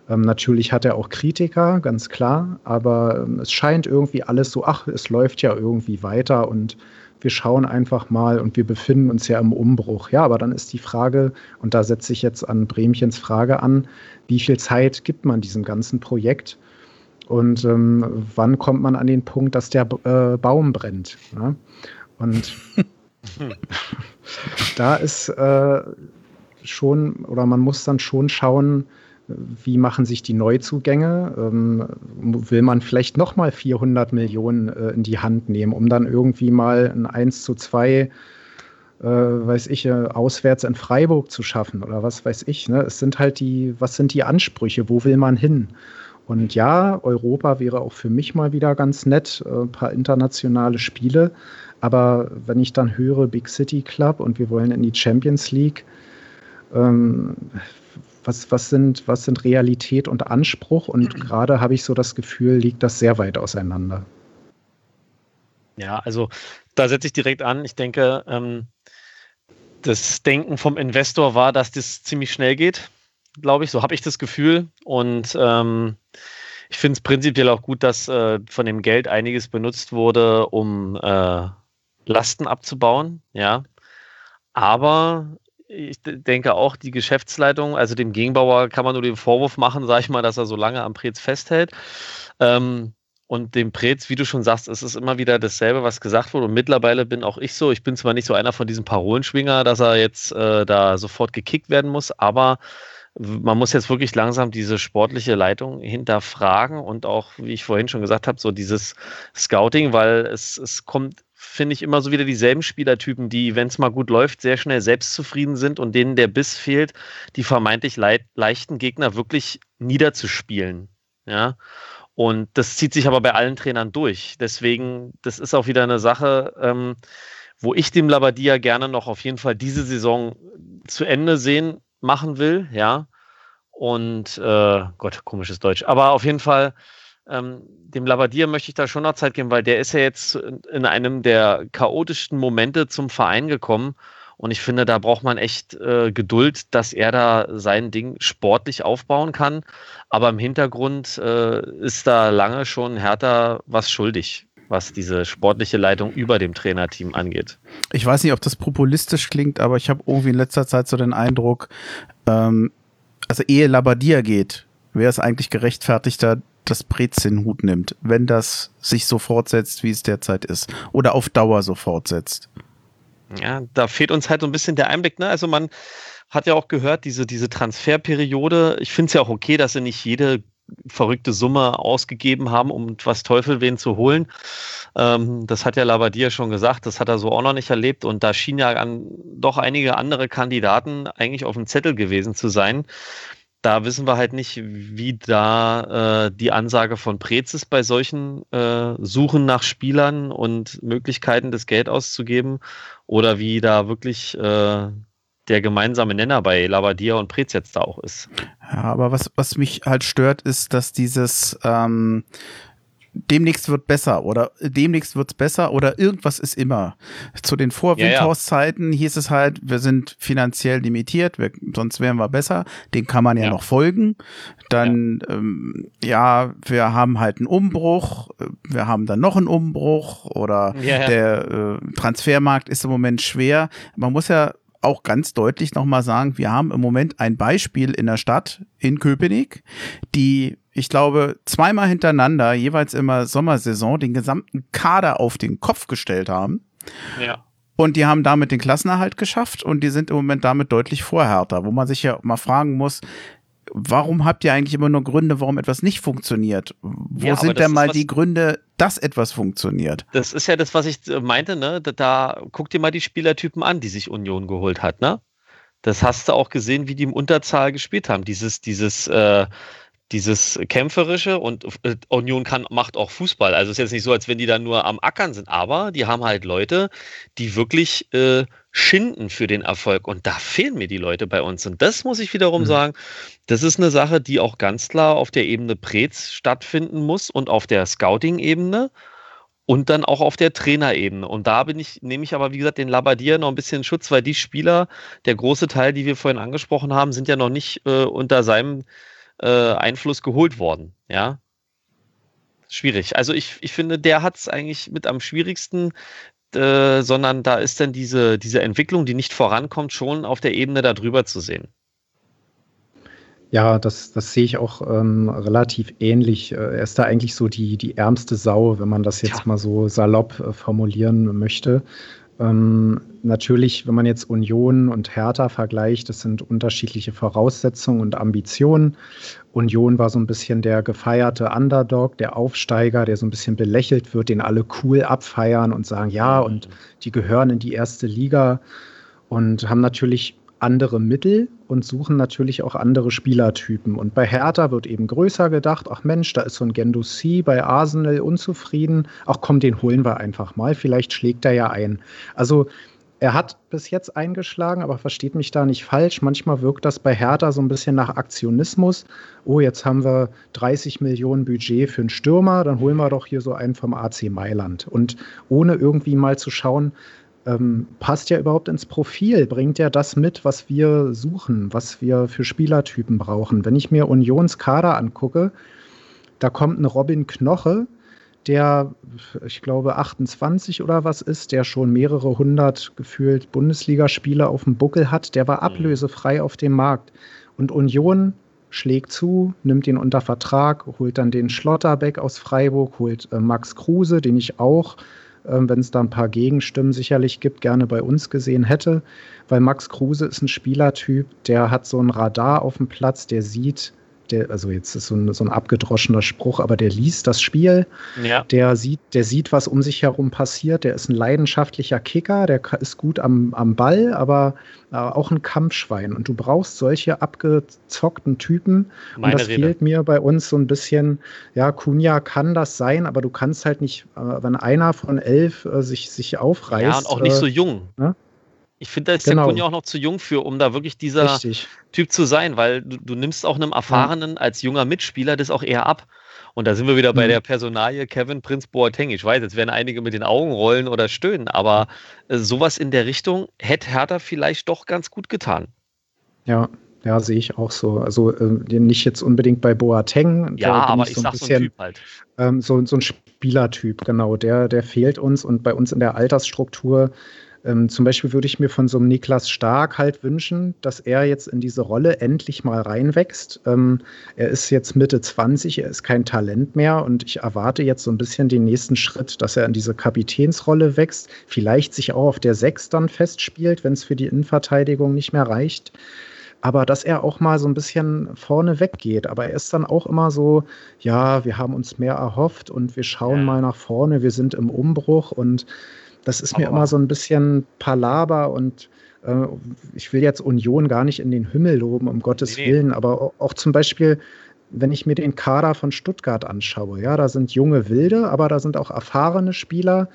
Ähm, natürlich hat er auch Kritiker, ganz klar, aber ähm, es scheint irgendwie alles so, ach, es läuft ja irgendwie weiter und wir schauen einfach mal und wir befinden uns ja im Umbruch. Ja, aber dann ist die Frage, und da setze ich jetzt an Bremchens Frage an, wie viel Zeit gibt man diesem ganzen Projekt? Und ähm, wann kommt man an den Punkt, dass der äh, Baum brennt? Ne? Und da ist äh, schon, oder man muss dann schon schauen, wie machen sich die Neuzugänge? Ähm, will man vielleicht nochmal 400 Millionen äh, in die Hand nehmen, um dann irgendwie mal ein 1 zu 2, äh, weiß ich, äh, auswärts in Freiburg zu schaffen oder was weiß ich. Ne? Es sind halt die, was sind die Ansprüche? Wo will man hin? Und ja, Europa wäre auch für mich mal wieder ganz nett, äh, ein paar internationale Spiele. Aber wenn ich dann höre Big City Club und wir wollen in die Champions League, ähm, was, was, sind, was sind Realität und Anspruch? Und gerade habe ich so das Gefühl, liegt das sehr weit auseinander. Ja, also da setze ich direkt an. Ich denke, ähm, das Denken vom Investor war, dass das ziemlich schnell geht, glaube ich. So habe ich das Gefühl. Und ähm, ich finde es prinzipiell auch gut, dass äh, von dem Geld einiges benutzt wurde, um äh, Lasten abzubauen. Ja. Aber ich denke auch, die Geschäftsleitung, also dem Gegenbauer kann man nur den Vorwurf machen, sage ich mal, dass er so lange am Prez festhält. Ähm, und dem Prez, wie du schon sagst, es ist immer wieder dasselbe, was gesagt wurde. Und mittlerweile bin auch ich so. Ich bin zwar nicht so einer von diesen Parolenschwinger, dass er jetzt äh, da sofort gekickt werden muss, aber man muss jetzt wirklich langsam diese sportliche Leitung hinterfragen und auch, wie ich vorhin schon gesagt habe, so dieses Scouting, weil es, es kommt finde ich, immer so wieder dieselben Spielertypen, die, wenn es mal gut läuft, sehr schnell selbstzufrieden sind und denen der Biss fehlt, die vermeintlich le leichten Gegner wirklich niederzuspielen. Ja. Und das zieht sich aber bei allen Trainern durch. Deswegen, das ist auch wieder eine Sache, ähm, wo ich dem Labadia gerne noch auf jeden Fall diese Saison zu Ende sehen machen will, ja. Und äh, Gott, komisches Deutsch. Aber auf jeden Fall ähm, dem Labadier möchte ich da schon noch Zeit geben, weil der ist ja jetzt in einem der chaotischsten Momente zum Verein gekommen. Und ich finde, da braucht man echt äh, Geduld, dass er da sein Ding sportlich aufbauen kann. Aber im Hintergrund äh, ist da lange schon Hertha was schuldig, was diese sportliche Leitung über dem Trainerteam angeht. Ich weiß nicht, ob das populistisch klingt, aber ich habe irgendwie in letzter Zeit so den Eindruck, ähm, also ehe Labadia geht, wäre es eigentlich gerechtfertigter, das Brez den Hut nimmt, wenn das sich so fortsetzt, wie es derzeit ist. Oder auf Dauer so fortsetzt. Ja, da fehlt uns halt so ein bisschen der Einblick. Ne? Also man hat ja auch gehört, diese, diese Transferperiode, ich finde es ja auch okay, dass sie nicht jede verrückte Summe ausgegeben haben, um was Teufel wen zu holen. Ähm, das hat ja Labadia schon gesagt, das hat er so auch noch nicht erlebt. Und da schien ja an, doch einige andere Kandidaten eigentlich auf dem Zettel gewesen zu sein da wissen wir halt nicht, wie da äh, die Ansage von Prezis bei solchen äh, Suchen nach Spielern und Möglichkeiten, das Geld auszugeben oder wie da wirklich äh, der gemeinsame Nenner bei Labadia und Prez jetzt da auch ist. Ja, aber was, was mich halt stört, ist, dass dieses ähm, demnächst wird besser oder demnächst wird's besser oder irgendwas ist immer. Zu den Vorwindhauszeiten ja, ja. hieß es halt, wir sind finanziell limitiert, wir, sonst wären wir besser. Den kann man ja, ja. noch folgen. Dann, ja. Ähm, ja, wir haben halt einen Umbruch, wir haben dann noch einen Umbruch oder der äh, Transfermarkt ist im Moment schwer. Man muss ja auch ganz deutlich nochmal sagen, wir haben im Moment ein Beispiel in der Stadt, in Köpenick, die ich glaube, zweimal hintereinander, jeweils immer Sommersaison, den gesamten Kader auf den Kopf gestellt haben. Ja. Und die haben damit den Klassenerhalt geschafft und die sind im Moment damit deutlich vorhärter, wo man sich ja mal fragen muss, warum habt ihr eigentlich immer nur Gründe, warum etwas nicht funktioniert? Wo ja, sind denn mal die Gründe, dass etwas funktioniert? Das ist ja das, was ich äh, meinte, ne? Da, da guck dir mal die Spielertypen an, die sich Union geholt hat, ne? Das hast du auch gesehen, wie die im Unterzahl gespielt haben. Dieses, dieses äh, dieses kämpferische und äh, Union kann macht auch Fußball. Also es ist jetzt nicht so, als wenn die da nur am Ackern sind, aber die haben halt Leute, die wirklich äh, schinden für den Erfolg und da fehlen mir die Leute bei uns und das muss ich wiederum mhm. sagen, das ist eine Sache, die auch ganz klar auf der Ebene Prez stattfinden muss und auf der Scouting-Ebene und dann auch auf der Trainerebene. Und da bin ich, nehme ich aber, wie gesagt, den Labadier noch ein bisschen Schutz, weil die Spieler, der große Teil, die wir vorhin angesprochen haben, sind ja noch nicht äh, unter seinem äh, Einfluss geholt worden. Ja, schwierig. Also ich, ich finde, der hat es eigentlich mit am schwierigsten, äh, sondern da ist dann diese, diese Entwicklung, die nicht vorankommt, schon auf der Ebene darüber zu sehen. Ja, das, das sehe ich auch ähm, relativ ähnlich. Äh, er ist da eigentlich so die, die ärmste Sau, wenn man das jetzt ja. mal so salopp äh, formulieren möchte. Ähm, natürlich, wenn man jetzt Union und Hertha vergleicht, das sind unterschiedliche Voraussetzungen und Ambitionen. Union war so ein bisschen der gefeierte Underdog, der Aufsteiger, der so ein bisschen belächelt wird, den alle cool abfeiern und sagen, ja, und die gehören in die erste Liga und haben natürlich andere Mittel und suchen natürlich auch andere Spielertypen. Und bei Hertha wird eben größer gedacht, ach Mensch, da ist so ein Gendouzi bei Arsenal unzufrieden, ach komm, den holen wir einfach mal, vielleicht schlägt er ja ein. Also er hat bis jetzt eingeschlagen, aber versteht mich da nicht falsch. Manchmal wirkt das bei Hertha so ein bisschen nach Aktionismus. Oh, jetzt haben wir 30 Millionen Budget für einen Stürmer, dann holen wir doch hier so einen vom AC Mailand. Und ohne irgendwie mal zu schauen, ähm, passt ja überhaupt ins Profil? Bringt er das mit, was wir suchen, was wir für Spielertypen brauchen? Wenn ich mir Unions Kader angucke, da kommt ein Robin Knoche, der, ich glaube, 28 oder was ist, der schon mehrere hundert gefühlt Bundesligaspiele auf dem Buckel hat, der war mhm. ablösefrei auf dem Markt. Und Union schlägt zu, nimmt ihn unter Vertrag, holt dann den Schlotterbeck aus Freiburg, holt äh, Max Kruse, den ich auch wenn es da ein paar Gegenstimmen sicherlich gibt, gerne bei uns gesehen hätte. Weil Max Kruse ist ein Spielertyp, der hat so ein Radar auf dem Platz, der sieht, der, also jetzt ist so ein, so ein abgedroschener Spruch, aber der liest das Spiel, ja. der, sieht, der sieht, was um sich herum passiert, der ist ein leidenschaftlicher Kicker, der ist gut am, am Ball, aber äh, auch ein Kampfschwein. Und du brauchst solche abgezockten Typen. Meine und das Rede. fehlt mir bei uns so ein bisschen. Ja, Kunja kann das sein, aber du kannst halt nicht, äh, wenn einer von elf äh, sich, sich aufreißt. Ja, und auch nicht so äh, jung. Ne? Ich finde, da ist genau. der Kunja auch noch zu jung für, um da wirklich dieser Richtig. Typ zu sein, weil du, du nimmst auch einem Erfahrenen als junger Mitspieler das auch eher ab. Und da sind wir wieder bei mhm. der Personalie Kevin Prinz Boateng. Ich weiß, jetzt werden einige mit den Augen rollen oder stöhnen, aber äh, sowas in der Richtung hätte Hertha vielleicht doch ganz gut getan. Ja, ja, sehe ich auch so. Also äh, nicht jetzt unbedingt bei Boateng. Ja, aber ich, so sag bisschen, so ein Typ halt. Ähm, so, so ein Spielertyp, genau. Der, der fehlt uns und bei uns in der Altersstruktur ähm, zum Beispiel würde ich mir von so einem Niklas Stark halt wünschen, dass er jetzt in diese Rolle endlich mal reinwächst. Ähm, er ist jetzt Mitte 20, er ist kein Talent mehr und ich erwarte jetzt so ein bisschen den nächsten Schritt, dass er in diese Kapitänsrolle wächst, vielleicht sich auch auf der Sechs dann festspielt, wenn es für die Innenverteidigung nicht mehr reicht aber dass er auch mal so ein bisschen vorne weggeht. Aber er ist dann auch immer so, ja, wir haben uns mehr erhofft und wir schauen ja. mal nach vorne, wir sind im Umbruch und das ist mir immer so ein bisschen Palaber und äh, ich will jetzt Union gar nicht in den Himmel loben, um Gottes nee. Willen, aber auch zum Beispiel, wenn ich mir den Kader von Stuttgart anschaue, ja, da sind junge Wilde, aber da sind auch erfahrene Spieler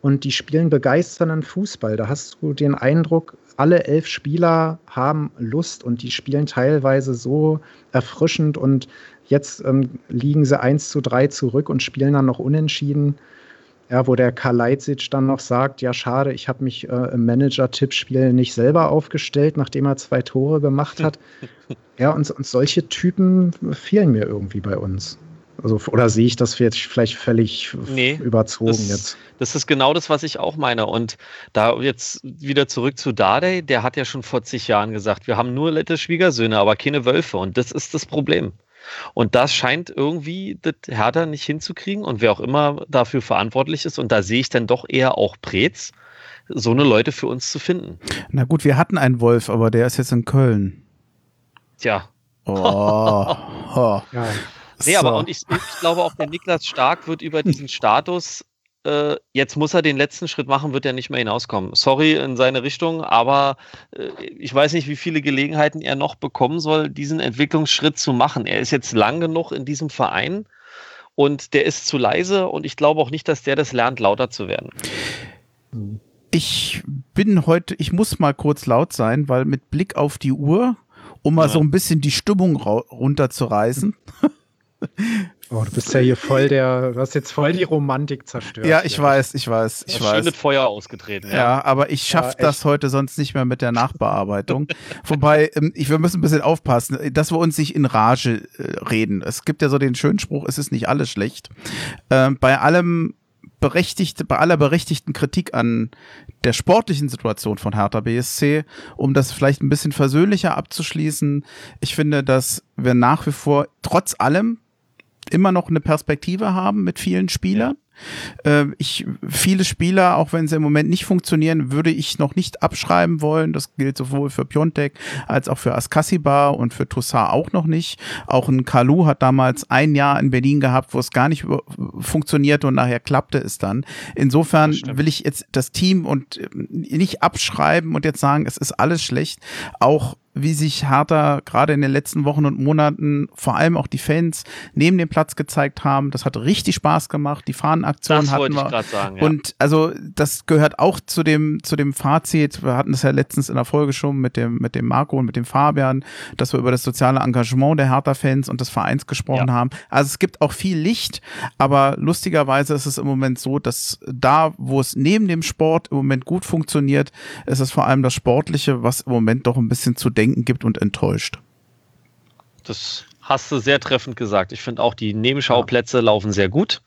und die spielen begeisternden Fußball. Da hast du den Eindruck, alle elf Spieler haben Lust und die spielen teilweise so erfrischend und jetzt ähm, liegen sie 1 zu 3 zurück und spielen dann noch unentschieden ja, wo der Kalajdzic dann noch sagt, ja schade, ich habe mich äh, im Manager-Tippspiel nicht selber aufgestellt, nachdem er zwei Tore gemacht hat. ja, und, und solche Typen fehlen mir irgendwie bei uns. Also, oder sehe ich das jetzt vielleicht völlig nee, überzogen das, jetzt? Das ist genau das, was ich auch meine. Und da jetzt wieder zurück zu Dade, der hat ja schon vor zig Jahren gesagt, wir haben nur nette Schwiegersöhne, aber keine Wölfe. Und das ist das Problem. Und das scheint irgendwie das Hertha nicht hinzukriegen und wer auch immer dafür verantwortlich ist. Und da sehe ich dann doch eher auch Preetz, so eine Leute für uns zu finden. Na gut, wir hatten einen Wolf, aber der ist jetzt in Köln. Tja. Oh. oh. Ja. Nee, aber und ich, ich glaube auch, der Niklas Stark wird über diesen Status äh, jetzt muss er den letzten Schritt machen, wird er nicht mehr hinauskommen. Sorry in seine Richtung, aber äh, ich weiß nicht, wie viele Gelegenheiten er noch bekommen soll, diesen Entwicklungsschritt zu machen. Er ist jetzt lang genug in diesem Verein und der ist zu leise und ich glaube auch nicht, dass der das lernt, lauter zu werden. Ich bin heute, ich muss mal kurz laut sein, weil mit Blick auf die Uhr, um mal ja. so ein bisschen die Stimmung runterzureißen. Oh, du bist ja hier voll der, du hast jetzt voll die Romantik zerstört. Ja, ich ja. weiß, ich weiß, ich weiß. Schön mit Feuer ausgetreten. Ja, ja aber ich schaffe ja, das heute sonst nicht mehr mit der Nachbearbeitung. Wobei, ähm, ich, wir müssen ein bisschen aufpassen, dass wir uns nicht in Rage äh, reden. Es gibt ja so den schönen Spruch, es ist nicht alles schlecht. Ähm, bei allem berechtigte, bei aller berechtigten Kritik an der sportlichen Situation von Hertha BSC, um das vielleicht ein bisschen versöhnlicher abzuschließen, ich finde, dass wir nach wie vor trotz allem immer noch eine Perspektive haben mit vielen Spielern. Äh, ich, viele Spieler, auch wenn sie im Moment nicht funktionieren, würde ich noch nicht abschreiben wollen. Das gilt sowohl für Piontek als auch für Askasiba und für Toussaint auch noch nicht. Auch ein Kalu hat damals ein Jahr in Berlin gehabt, wo es gar nicht funktionierte und nachher klappte es dann. Insofern will ich jetzt das Team und äh, nicht abschreiben und jetzt sagen, es ist alles schlecht. Auch wie sich Hertha gerade in den letzten Wochen und Monaten, vor allem auch die Fans, neben dem Platz gezeigt haben. Das hat richtig Spaß gemacht. Die Fahnenaktion hatten wir. Sagen, ja. Und also das gehört auch zu dem, zu dem Fazit. Wir hatten es ja letztens in der Folge schon mit dem, mit dem Marco und mit dem Fabian, dass wir über das soziale Engagement der Hertha-Fans und des Vereins gesprochen ja. haben. Also es gibt auch viel Licht, aber lustigerweise ist es im Moment so, dass da, wo es neben dem Sport im Moment gut funktioniert, ist es vor allem das Sportliche, was im Moment doch ein bisschen zu denken denken gibt und enttäuscht. Das hast du sehr treffend gesagt. Ich finde auch, die Nebenschauplätze ja. laufen sehr gut.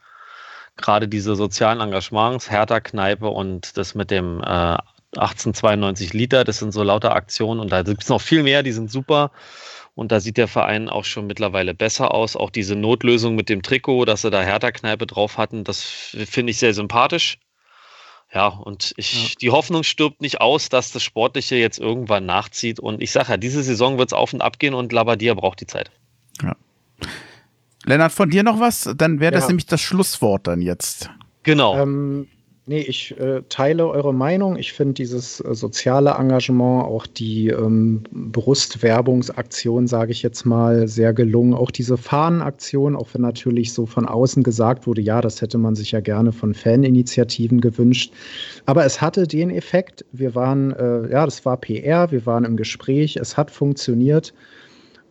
Gerade diese sozialen Engagements, Hertha Kneipe und das mit dem äh, 1892 Liter, das sind so lauter Aktionen und da gibt es noch viel mehr, die sind super. Und da sieht der Verein auch schon mittlerweile besser aus. Auch diese Notlösung mit dem Trikot, dass sie da Hertha-Kneipe drauf hatten, das finde ich sehr sympathisch. Ja, und ich, ja. die Hoffnung stirbt nicht aus, dass das Sportliche jetzt irgendwann nachzieht. Und ich sage ja, diese Saison wird es auf und ab gehen und Labadia braucht die Zeit. Ja. Lennart, von dir noch was? Dann wäre das ja. nämlich das Schlusswort dann jetzt. Genau. Ähm, Nee, ich äh, teile eure Meinung. Ich finde dieses äh, soziale Engagement, auch die ähm, Brustwerbungsaktion, sage ich jetzt mal, sehr gelungen. Auch diese Fahnenaktion, auch wenn natürlich so von außen gesagt wurde, ja, das hätte man sich ja gerne von Faninitiativen gewünscht. Aber es hatte den Effekt. Wir waren, äh, ja, das war PR, wir waren im Gespräch, es hat funktioniert.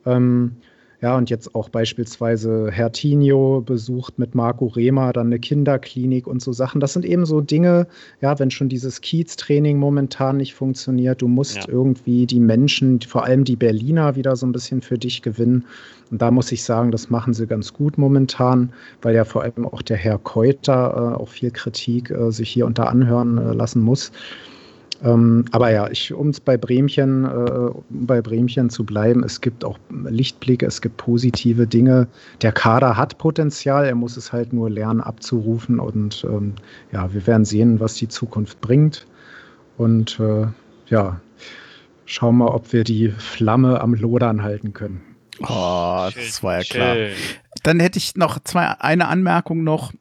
Ähm, ja, und jetzt auch beispielsweise Herr Tinio besucht mit Marco Rehmer dann eine Kinderklinik und so Sachen. Das sind eben so Dinge, ja, wenn schon dieses Kiez-Training momentan nicht funktioniert, du musst ja. irgendwie die Menschen, vor allem die Berliner, wieder so ein bisschen für dich gewinnen. Und da muss ich sagen, das machen sie ganz gut momentan, weil ja vor allem auch der Herr Keuter äh, auch viel Kritik äh, sich hier unter anhören äh, lassen muss. Ähm, aber ja, um es bei Bremchen, äh, bei Bremchen zu bleiben, es gibt auch Lichtblicke, es gibt positive Dinge. Der Kader hat Potenzial, er muss es halt nur lernen abzurufen und ähm, ja, wir werden sehen, was die Zukunft bringt. Und äh, ja, schauen wir, ob wir die Flamme am Lodern halten können. Oh, das war ja klar. Dann hätte ich noch zwei, eine Anmerkung noch.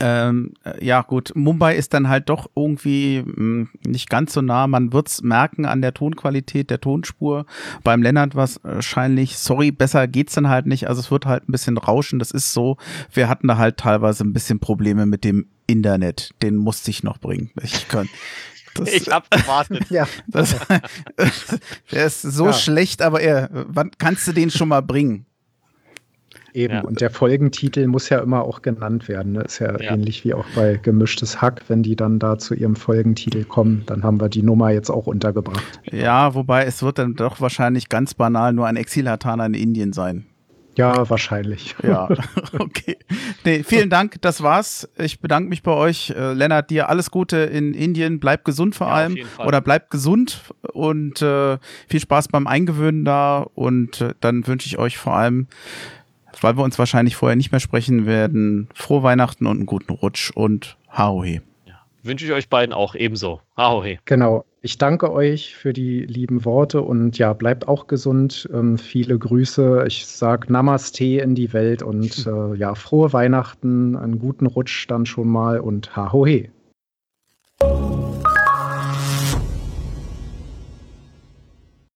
Ähm, äh, ja, gut, Mumbai ist dann halt doch irgendwie mh, hm, nicht ganz so nah. Man wird's merken an der Tonqualität der Tonspur. Beim Lennart wahrscheinlich, sorry, besser geht's dann halt nicht. Also es wird halt ein bisschen rauschen. Das ist so. Wir hatten da halt teilweise ein bisschen Probleme mit dem Internet. Den musste ich noch bringen. Ich kann. Das, ich hab gewartet. ja. Das, der ist so ja. schlecht, aber er, wann kannst du den schon mal bringen? Eben, ja. und der Folgentitel muss ja immer auch genannt werden. Ne? Ist ja, ja, ähnlich wie auch bei Gemischtes Hack, wenn die dann da zu ihrem Folgentitel kommen, dann haben wir die Nummer jetzt auch untergebracht. Ja, wobei es wird dann doch wahrscheinlich ganz banal nur ein Exilhatana in Indien sein. Ja, wahrscheinlich. Ja, okay. Nee, vielen Dank, das war's. Ich bedanke mich bei euch. Äh, Lennart, dir alles Gute in Indien. Bleib gesund vor ja, allem. Oder bleib gesund und äh, viel Spaß beim Eingewöhnen da. Und äh, dann wünsche ich euch vor allem weil wir uns wahrscheinlich vorher nicht mehr sprechen werden, frohe Weihnachten und einen guten Rutsch und Haohe. Ja, wünsche ich euch beiden auch ebenso. Haohe. Genau. Ich danke euch für die lieben Worte und ja, bleibt auch gesund. Ähm, viele Grüße. Ich sage Namaste in die Welt und äh, ja, frohe Weihnachten, einen guten Rutsch dann schon mal und Haohe.